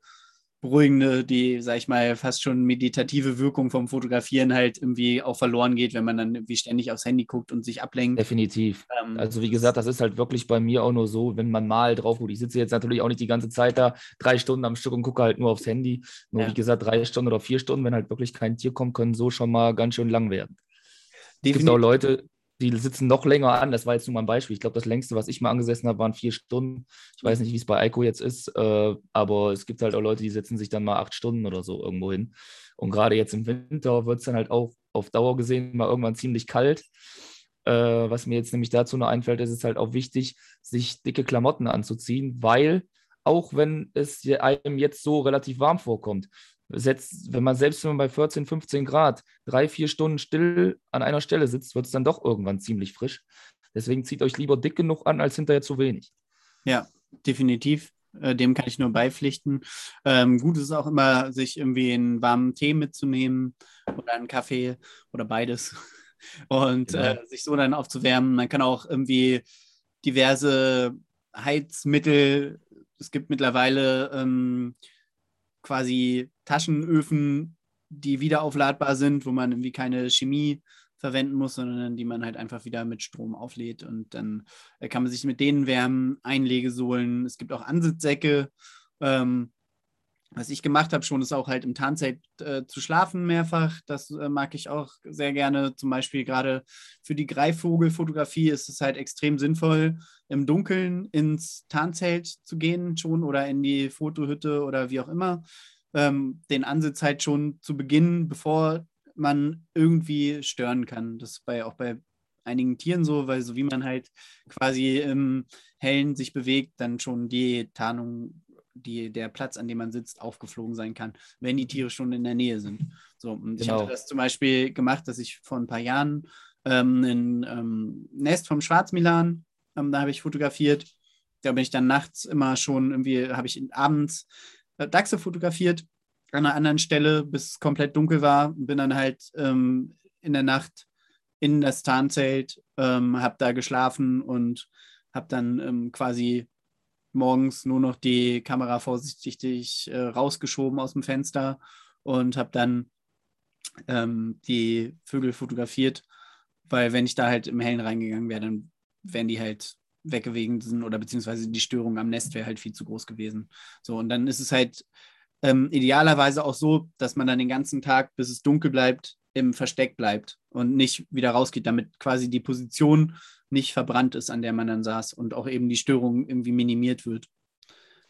beruhigende, die, sag ich mal, fast schon meditative Wirkung vom Fotografieren halt irgendwie auch verloren geht, wenn man dann irgendwie ständig aufs Handy guckt und sich ablenkt. Definitiv. Ähm, also wie gesagt, das ist halt wirklich bei mir auch nur so, wenn man mal drauf guckt. Ich sitze jetzt natürlich auch nicht die ganze Zeit da, drei Stunden am Stück und gucke halt nur aufs Handy. Nur ja. wie gesagt, drei Stunden oder vier Stunden, wenn halt wirklich kein Tier kommt, können so schon mal ganz schön lang werden. Definitiv. Es gibt auch Leute, die sitzen noch länger an. Das war jetzt nur mal ein Beispiel. Ich glaube, das längste, was ich mal angesessen habe, waren vier Stunden. Ich weiß nicht, wie es bei Eiko jetzt ist, äh, aber es gibt halt auch Leute, die setzen sich dann mal acht Stunden oder so irgendwo hin. Und gerade jetzt im Winter wird es dann halt auch auf Dauer gesehen mal irgendwann ziemlich kalt. Äh, was mir jetzt nämlich dazu noch einfällt, ist es halt auch wichtig, sich dicke Klamotten anzuziehen, weil auch wenn es einem jetzt so relativ warm vorkommt, setzt, wenn man selbst wenn man bei 14, 15 Grad drei, vier Stunden still an einer Stelle sitzt, wird es dann doch irgendwann ziemlich frisch. Deswegen zieht euch lieber dick genug an, als hinterher zu wenig. Ja, definitiv. Äh, dem kann ich nur beipflichten. Ähm, gut ist auch immer, sich irgendwie einen warmen Tee mitzunehmen oder einen Kaffee oder beides und genau. äh, sich so dann aufzuwärmen. Man kann auch irgendwie diverse Heizmittel, es gibt mittlerweile ähm, quasi Taschenöfen, die wieder aufladbar sind, wo man irgendwie keine Chemie verwenden muss, sondern die man halt einfach wieder mit Strom auflädt und dann äh, kann man sich mit denen wärmen, Einlegesohlen. Es gibt auch Ansitzsäcke. Ähm, was ich gemacht habe schon, ist auch halt im Tarnzelt äh, zu schlafen mehrfach. Das äh, mag ich auch sehr gerne. Zum Beispiel gerade für die Greifvogelfotografie ist es halt extrem sinnvoll, im Dunkeln ins Tarnzelt zu gehen schon oder in die Fotohütte oder wie auch immer. Ähm, den Ansitz halt schon zu beginnen, bevor man irgendwie stören kann. Das ist bei, auch bei einigen Tieren so, weil so wie man halt quasi im Hellen sich bewegt, dann schon die Tarnung die, der Platz, an dem man sitzt, aufgeflogen sein kann, wenn die Tiere schon in der Nähe sind. So, und genau. ich hatte das zum Beispiel gemacht, dass ich vor ein paar Jahren ähm, ein ähm, Nest vom Schwarzmilan, ähm, da habe ich fotografiert. Da bin ich dann nachts immer schon irgendwie, habe ich abends Dachse fotografiert an einer anderen Stelle, bis es komplett dunkel war. Bin dann halt ähm, in der Nacht in das Tarnzelt, ähm, habe da geschlafen und habe dann ähm, quasi morgens nur noch die Kamera vorsichtig äh, rausgeschoben aus dem Fenster und habe dann ähm, die Vögel fotografiert, weil wenn ich da halt im Hellen reingegangen wäre, dann wären die halt weggewesen oder beziehungsweise die Störung am Nest wäre halt viel zu groß gewesen. So, und dann ist es halt ähm, idealerweise auch so, dass man dann den ganzen Tag, bis es dunkel bleibt, im Versteck bleibt und nicht wieder rausgeht, damit quasi die Position nicht verbrannt ist, an der man dann saß und auch eben die Störung irgendwie minimiert wird.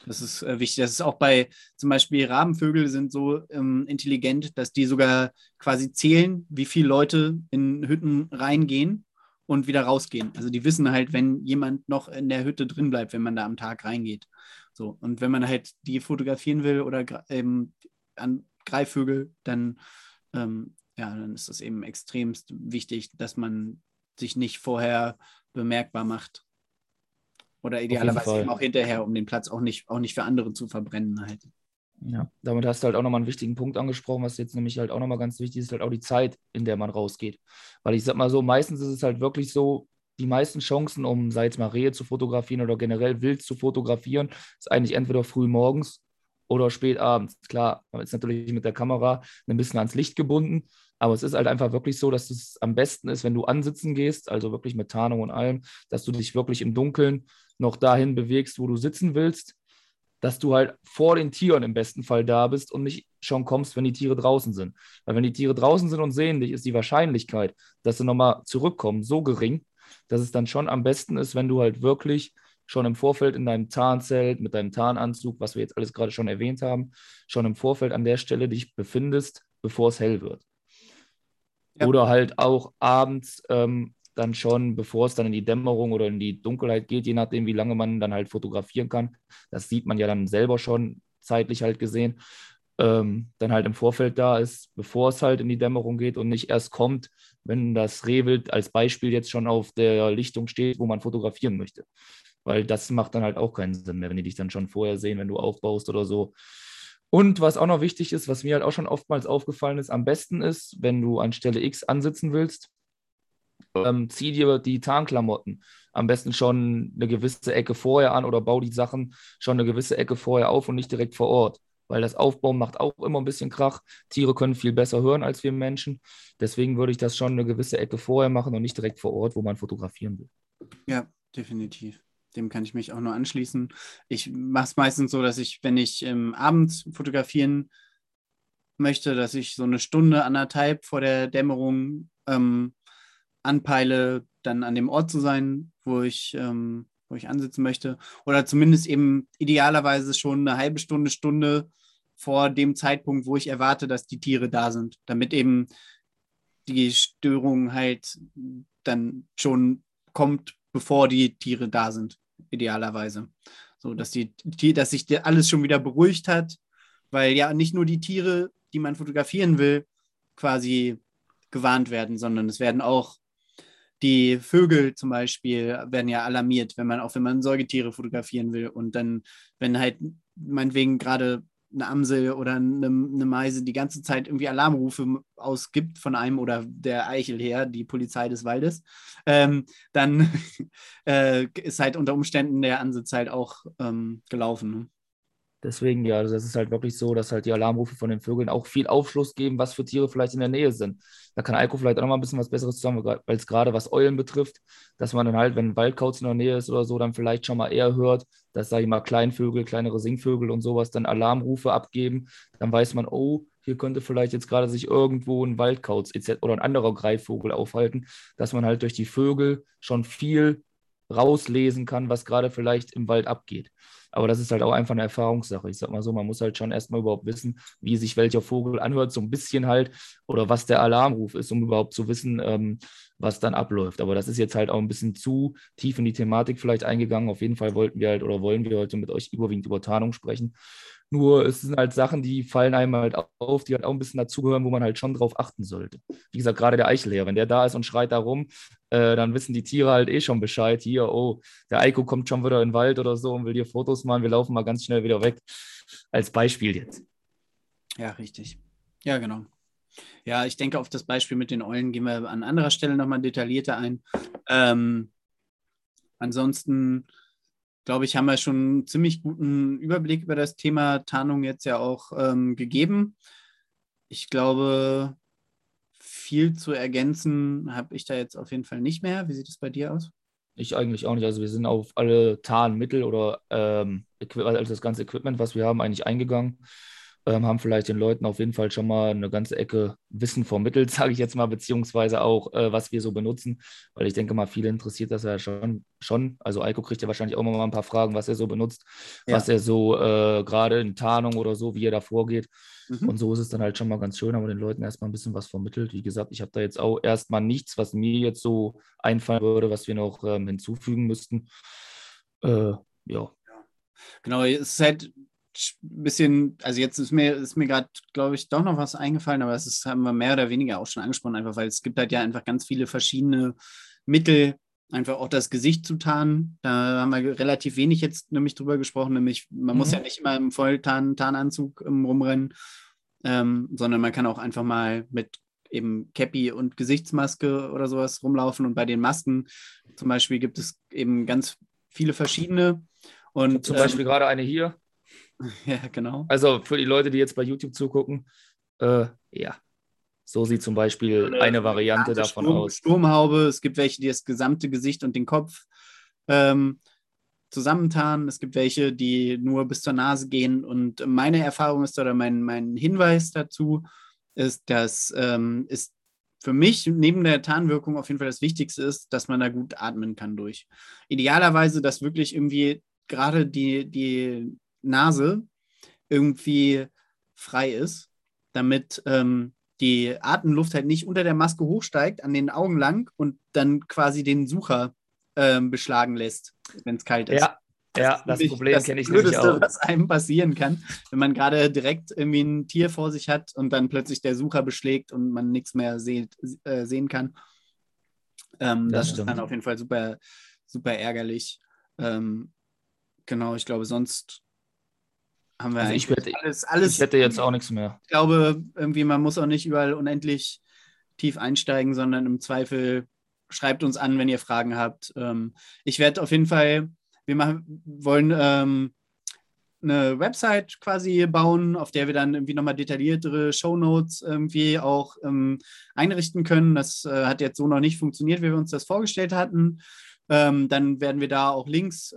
Das ist äh, wichtig. Das ist auch bei zum Beispiel Rabenvögel sind so ähm, intelligent, dass die sogar quasi zählen, wie viele Leute in Hütten reingehen und wieder rausgehen. Also die wissen halt, wenn jemand noch in der Hütte drin bleibt, wenn man da am Tag reingeht. So, und wenn man halt die fotografieren will oder ähm, an Greifvögel, dann, ähm, ja, dann ist das eben extremst wichtig, dass man sich nicht vorher bemerkbar macht. Oder idealerweise eben auch hinterher, um den Platz auch nicht, auch nicht für andere zu verbrennen halt. Ja, damit hast du halt auch nochmal einen wichtigen Punkt angesprochen, was jetzt nämlich halt auch nochmal ganz wichtig ist, halt auch die Zeit, in der man rausgeht. Weil ich sag mal so, meistens ist es halt wirklich so, die meisten Chancen, um, sei es mal Rehe zu fotografieren oder generell wild zu fotografieren, ist eigentlich entweder früh morgens oder spät abends. Klar, man ist natürlich mit der Kamera ein bisschen ans Licht gebunden, aber es ist halt einfach wirklich so, dass es am besten ist, wenn du ansitzen gehst, also wirklich mit Tarnung und allem, dass du dich wirklich im Dunkeln noch dahin bewegst, wo du sitzen willst, dass du halt vor den Tieren im besten Fall da bist und nicht schon kommst, wenn die Tiere draußen sind. Weil wenn die Tiere draußen sind und sehen dich, ist die Wahrscheinlichkeit, dass sie nochmal zurückkommen, so gering, dass es dann schon am besten ist, wenn du halt wirklich schon im Vorfeld in deinem Tarnzelt mit deinem Tarnanzug, was wir jetzt alles gerade schon erwähnt haben, schon im Vorfeld an der Stelle dich befindest, bevor es hell wird. Ja. Oder halt auch abends, ähm, dann schon, bevor es dann in die Dämmerung oder in die Dunkelheit geht, je nachdem, wie lange man dann halt fotografieren kann. Das sieht man ja dann selber schon zeitlich halt gesehen. Ähm, dann halt im Vorfeld da ist, bevor es halt in die Dämmerung geht und nicht erst kommt, wenn das Rehwild als Beispiel jetzt schon auf der Lichtung steht, wo man fotografieren möchte. Weil das macht dann halt auch keinen Sinn mehr, wenn die dich dann schon vorher sehen, wenn du aufbaust oder so. Und was auch noch wichtig ist, was mir halt auch schon oftmals aufgefallen ist, am besten ist, wenn du an Stelle X ansitzen willst, ähm, zieh dir die Tarnklamotten am besten schon eine gewisse Ecke vorher an oder bau die Sachen schon eine gewisse Ecke vorher auf und nicht direkt vor Ort. Weil das Aufbauen macht auch immer ein bisschen Krach. Tiere können viel besser hören als wir Menschen. Deswegen würde ich das schon eine gewisse Ecke vorher machen und nicht direkt vor Ort, wo man fotografieren will. Ja, definitiv. Dem kann ich mich auch nur anschließen. Ich mache es meistens so, dass ich, wenn ich ähm, abends fotografieren möchte, dass ich so eine Stunde, anderthalb vor der Dämmerung ähm, anpeile, dann an dem Ort zu sein, wo ich, ähm, wo ich ansitzen möchte. Oder zumindest eben idealerweise schon eine halbe Stunde, Stunde vor dem Zeitpunkt, wo ich erwarte, dass die Tiere da sind, damit eben die Störung halt dann schon kommt, bevor die Tiere da sind, idealerweise. So, dass die, dass sich alles schon wieder beruhigt hat, weil ja nicht nur die Tiere, die man fotografieren will, quasi gewarnt werden, sondern es werden auch die Vögel zum Beispiel werden ja alarmiert, wenn man auch wenn man Säugetiere fotografieren will. Und dann, wenn halt meinetwegen gerade eine Amsel oder eine, eine, Meise die ganze Zeit irgendwie Alarmrufe ausgibt von einem oder der Eichel her, die Polizei des Waldes, ähm, dann äh, ist halt unter Umständen der Ansitz halt auch ähm, gelaufen. Deswegen, ja, also das ist halt wirklich so, dass halt die Alarmrufe von den Vögeln auch viel Aufschluss geben, was für Tiere vielleicht in der Nähe sind. Da kann Eiko vielleicht auch noch mal ein bisschen was Besseres zusammen, weil es gerade was Eulen betrifft, dass man dann halt, wenn ein Waldkauz in der Nähe ist oder so, dann vielleicht schon mal eher hört, dass, sage ich mal, Kleinvögel, kleinere Singvögel und sowas dann Alarmrufe abgeben. Dann weiß man, oh, hier könnte vielleicht jetzt gerade sich irgendwo ein Waldkauz oder ein anderer Greifvogel aufhalten, dass man halt durch die Vögel schon viel rauslesen kann, was gerade vielleicht im Wald abgeht. Aber das ist halt auch einfach eine Erfahrungssache. Ich sag mal so, man muss halt schon erstmal überhaupt wissen, wie sich welcher Vogel anhört, so ein bisschen halt, oder was der Alarmruf ist, um überhaupt zu wissen, ähm, was dann abläuft. Aber das ist jetzt halt auch ein bisschen zu tief in die Thematik vielleicht eingegangen. Auf jeden Fall wollten wir halt oder wollen wir heute mit euch überwiegend über Tarnung sprechen. Nur es sind halt Sachen, die fallen einem halt auf, die halt auch ein bisschen dazugehören, wo man halt schon drauf achten sollte. Wie gesagt, gerade der Eichelherr, wenn der da ist und schreit da rum, äh, dann wissen die Tiere halt eh schon Bescheid. Hier, oh, der Eiko kommt schon wieder in den Wald oder so und will dir Fotos machen, wir laufen mal ganz schnell wieder weg. Als Beispiel jetzt. Ja, richtig. Ja, genau. Ja, ich denke, auf das Beispiel mit den Eulen gehen wir an anderer Stelle nochmal detaillierter ein. Ähm, ansonsten glaube ich, haben wir schon einen ziemlich guten Überblick über das Thema Tarnung jetzt ja auch ähm, gegeben. Ich glaube, viel zu ergänzen habe ich da jetzt auf jeden Fall nicht mehr. Wie sieht es bei dir aus? Ich eigentlich auch nicht. Also wir sind auf alle Tarnmittel oder ähm, also das ganze Equipment, was wir haben, eigentlich eingegangen ähm, haben vielleicht den Leuten auf jeden Fall schon mal eine ganze Ecke Wissen vermittelt, sage ich jetzt mal, beziehungsweise auch, äh, was wir so benutzen, weil ich denke mal, viele interessiert das ja schon. schon. Also Eiko kriegt ja wahrscheinlich auch mal ein paar Fragen, was er so benutzt, ja. was er so äh, gerade in Tarnung oder so, wie er da vorgeht. Mhm. Und so ist es dann halt schon mal ganz schön, aber den Leuten erstmal ein bisschen was vermittelt. Wie gesagt, ich habe da jetzt auch erstmal nichts, was mir jetzt so einfallen würde, was wir noch ähm, hinzufügen müssten. Äh, ja. Genau, es ist halt ein bisschen, also jetzt ist mir, ist mir gerade, glaube ich, doch noch was eingefallen, aber es ist, haben wir mehr oder weniger auch schon angesprochen, einfach weil es gibt halt ja einfach ganz viele verschiedene Mittel, einfach auch das Gesicht zu tarnen. Da haben wir relativ wenig jetzt nämlich drüber gesprochen, nämlich man mhm. muss ja nicht immer im Volltarnanzug ähm, rumrennen, ähm, sondern man kann auch einfach mal mit eben Cappy und Gesichtsmaske oder sowas rumlaufen und bei den Masken zum Beispiel gibt es eben ganz viele verschiedene. Und, zum Beispiel ähm, gerade eine hier. Ja, genau. Also für die Leute, die jetzt bei YouTube zugucken, äh, ja, so sieht zum Beispiel eine, eine Variante davon Sturm, aus. Sturmhaube, es gibt welche, die das gesamte Gesicht und den Kopf ähm, zusammentarnen. Es gibt welche, die nur bis zur Nase gehen. Und meine Erfahrung ist oder mein, mein Hinweis dazu ist, dass ähm, es für mich neben der Tarnwirkung auf jeden Fall das Wichtigste ist, dass man da gut atmen kann durch. Idealerweise, dass wirklich irgendwie gerade die, die Nase irgendwie frei ist, damit ähm, die Atemluft halt nicht unter der Maske hochsteigt, an den Augen lang und dann quasi den Sucher ähm, beschlagen lässt, wenn es kalt ist. Ja, das, ja, das Problem kenne ich Blödeste, nämlich auch. was einem passieren kann, wenn man gerade direkt irgendwie ein Tier vor sich hat und dann plötzlich der Sucher beschlägt und man nichts mehr seht, äh, sehen kann. Ähm, das, das ist dann auf jeden Fall super, super ärgerlich. Ähm, genau, ich glaube, sonst haben wir also ich wette, alles, alles. Ich hätte jetzt auch nichts mehr. Ich glaube, irgendwie, man muss auch nicht überall unendlich tief einsteigen, sondern im Zweifel schreibt uns an, wenn ihr Fragen habt. Ähm, ich werde auf jeden Fall, wir machen, wollen ähm, eine Website quasi bauen, auf der wir dann irgendwie nochmal detailliertere Shownotes irgendwie auch ähm, einrichten können. Das äh, hat jetzt so noch nicht funktioniert, wie wir uns das vorgestellt hatten. Dann werden wir da auch Links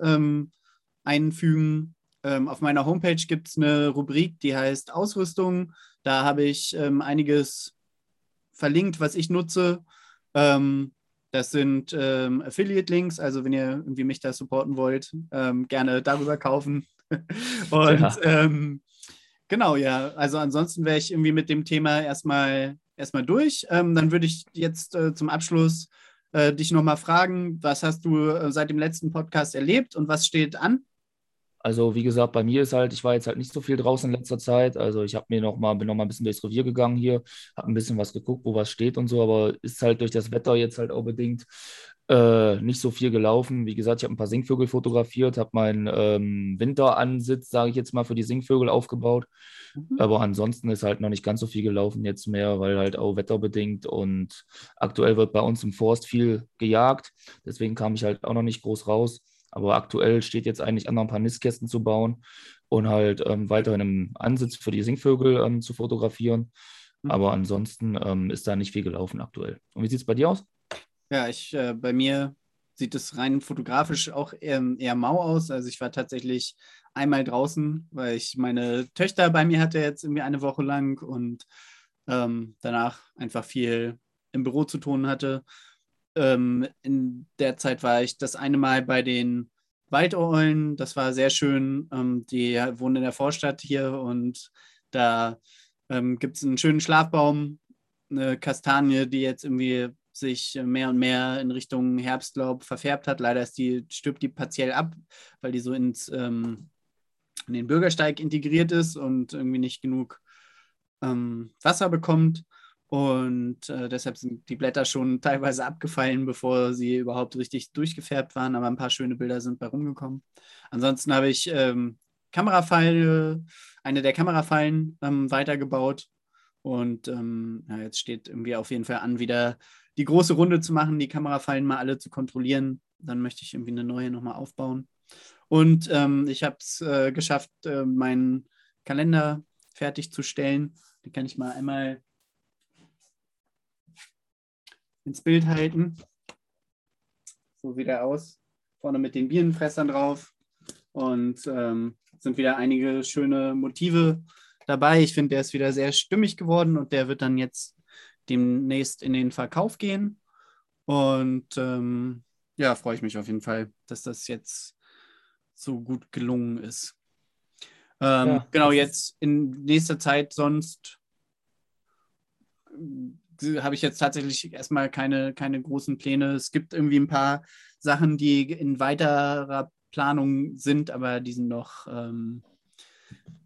einfügen ähm, auf meiner Homepage gibt es eine Rubrik, die heißt Ausrüstung. Da habe ich ähm, einiges verlinkt, was ich nutze. Ähm, das sind ähm, Affiliate-Links, also wenn ihr irgendwie mich da supporten wollt, ähm, gerne darüber kaufen. Und ja. Ähm, genau, ja, also ansonsten wäre ich irgendwie mit dem Thema erstmal, erstmal durch. dann würde ich jetzt äh, zum Abschluss äh, dich nochmal fragen, was hast du äh, seit dem letzten Podcast erlebt und was steht an? Also wie gesagt, bei mir ist halt, ich war jetzt halt nicht so viel draußen in letzter Zeit. Also ich habe mir noch mal, bin noch mal ein bisschen durchs Revier gegangen hier, habe ein bisschen was geguckt, wo was steht und so, aber ist halt durch das Wetter jetzt halt auch bedingt äh, nicht so viel gelaufen. Wie gesagt, ich habe ein paar Singvögel fotografiert, habe meinen ähm, Winteransitz, sage ich jetzt mal, für die Singvögel aufgebaut. Mhm. Aber ansonsten ist halt noch nicht ganz so viel gelaufen jetzt mehr, weil halt auch wetterbedingt und aktuell wird bei uns im Forst viel gejagt. Deswegen kam ich halt auch noch nicht groß raus. Aber aktuell steht jetzt eigentlich an, noch ein paar Nistkästen zu bauen und halt ähm, weiterhin im Ansitz für die Singvögel ähm, zu fotografieren. Mhm. Aber ansonsten ähm, ist da nicht viel gelaufen aktuell. Und wie sieht es bei dir aus? Ja, ich, äh, bei mir sieht es rein fotografisch auch eher, eher mau aus. Also ich war tatsächlich einmal draußen, weil ich meine Töchter bei mir hatte jetzt irgendwie eine Woche lang und ähm, danach einfach viel im Büro zu tun hatte. Ähm, in der Zeit war ich das eine Mal bei den Waldeulen. Das war sehr schön. Ähm, die wohnen in der Vorstadt hier und da ähm, gibt es einen schönen Schlafbaum, eine Kastanie, die jetzt irgendwie sich mehr und mehr in Richtung Herbstlaub verfärbt hat. Leider ist die, stirbt die partiell ab, weil die so ins, ähm, in den Bürgersteig integriert ist und irgendwie nicht genug ähm, Wasser bekommt. Und äh, deshalb sind die Blätter schon teilweise abgefallen, bevor sie überhaupt richtig durchgefärbt waren. Aber ein paar schöne Bilder sind bei rumgekommen. Ansonsten habe ich ähm, Kamerafallen, eine der Kamerafallen ähm, weitergebaut. Und ähm, ja, jetzt steht irgendwie auf jeden Fall an, wieder die große Runde zu machen, die Kamerafallen mal alle zu kontrollieren. Dann möchte ich irgendwie eine neue nochmal aufbauen. Und ähm, ich habe es äh, geschafft, äh, meinen Kalender fertigzustellen. Den kann ich mal einmal ins Bild halten. So sieht er aus. Vorne mit den Bienenfressern drauf. Und ähm, sind wieder einige schöne Motive dabei. Ich finde, der ist wieder sehr stimmig geworden und der wird dann jetzt demnächst in den Verkauf gehen. Und ähm, ja, freue ich mich auf jeden Fall, dass das jetzt so gut gelungen ist. Ähm, ja, genau, jetzt in nächster Zeit sonst habe ich jetzt tatsächlich erstmal keine, keine großen Pläne. Es gibt irgendwie ein paar Sachen, die in weiterer Planung sind, aber die sind noch, ähm,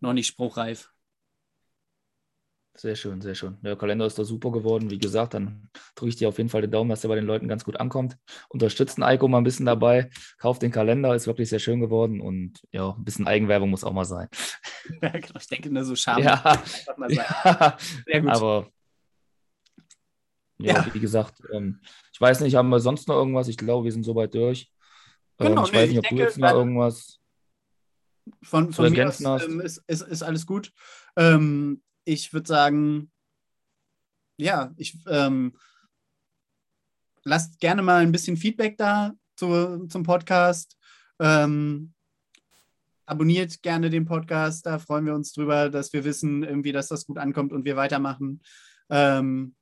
noch nicht spruchreif. Sehr schön, sehr schön. Der Kalender ist da super geworden. Wie gesagt, dann drücke ich dir auf jeden Fall den Daumen, dass der bei den Leuten ganz gut ankommt. Unterstützen Eiko mal ein bisschen dabei. Kauft den Kalender, ist wirklich sehr schön geworden. Und ja, ein bisschen Eigenwerbung muss auch mal sein. Genau, ich denke, nur so Scham. Ja, ja. sehr gut. Aber ja, ja. wie gesagt, ähm, ich weiß nicht, haben wir sonst noch irgendwas? Ich glaube, wir sind soweit durch. Ähm, genau, ich nee, weiß nicht, ob denke, du jetzt noch irgendwas von, von mir aus, ähm, ist, ist, ist, alles gut. Ähm, ich würde sagen, ja, ich ähm, lasst gerne mal ein bisschen Feedback da zu, zum Podcast. Ähm, abonniert gerne den Podcast, da freuen wir uns drüber, dass wir wissen, irgendwie, dass das gut ankommt und wir weitermachen. Ähm,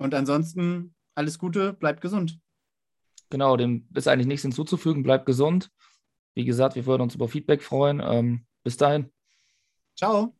und ansonsten alles Gute, bleibt gesund. Genau, dem ist eigentlich nichts hinzuzufügen. Bleibt gesund. Wie gesagt, wir würden uns über Feedback freuen. Ähm, bis dahin. Ciao.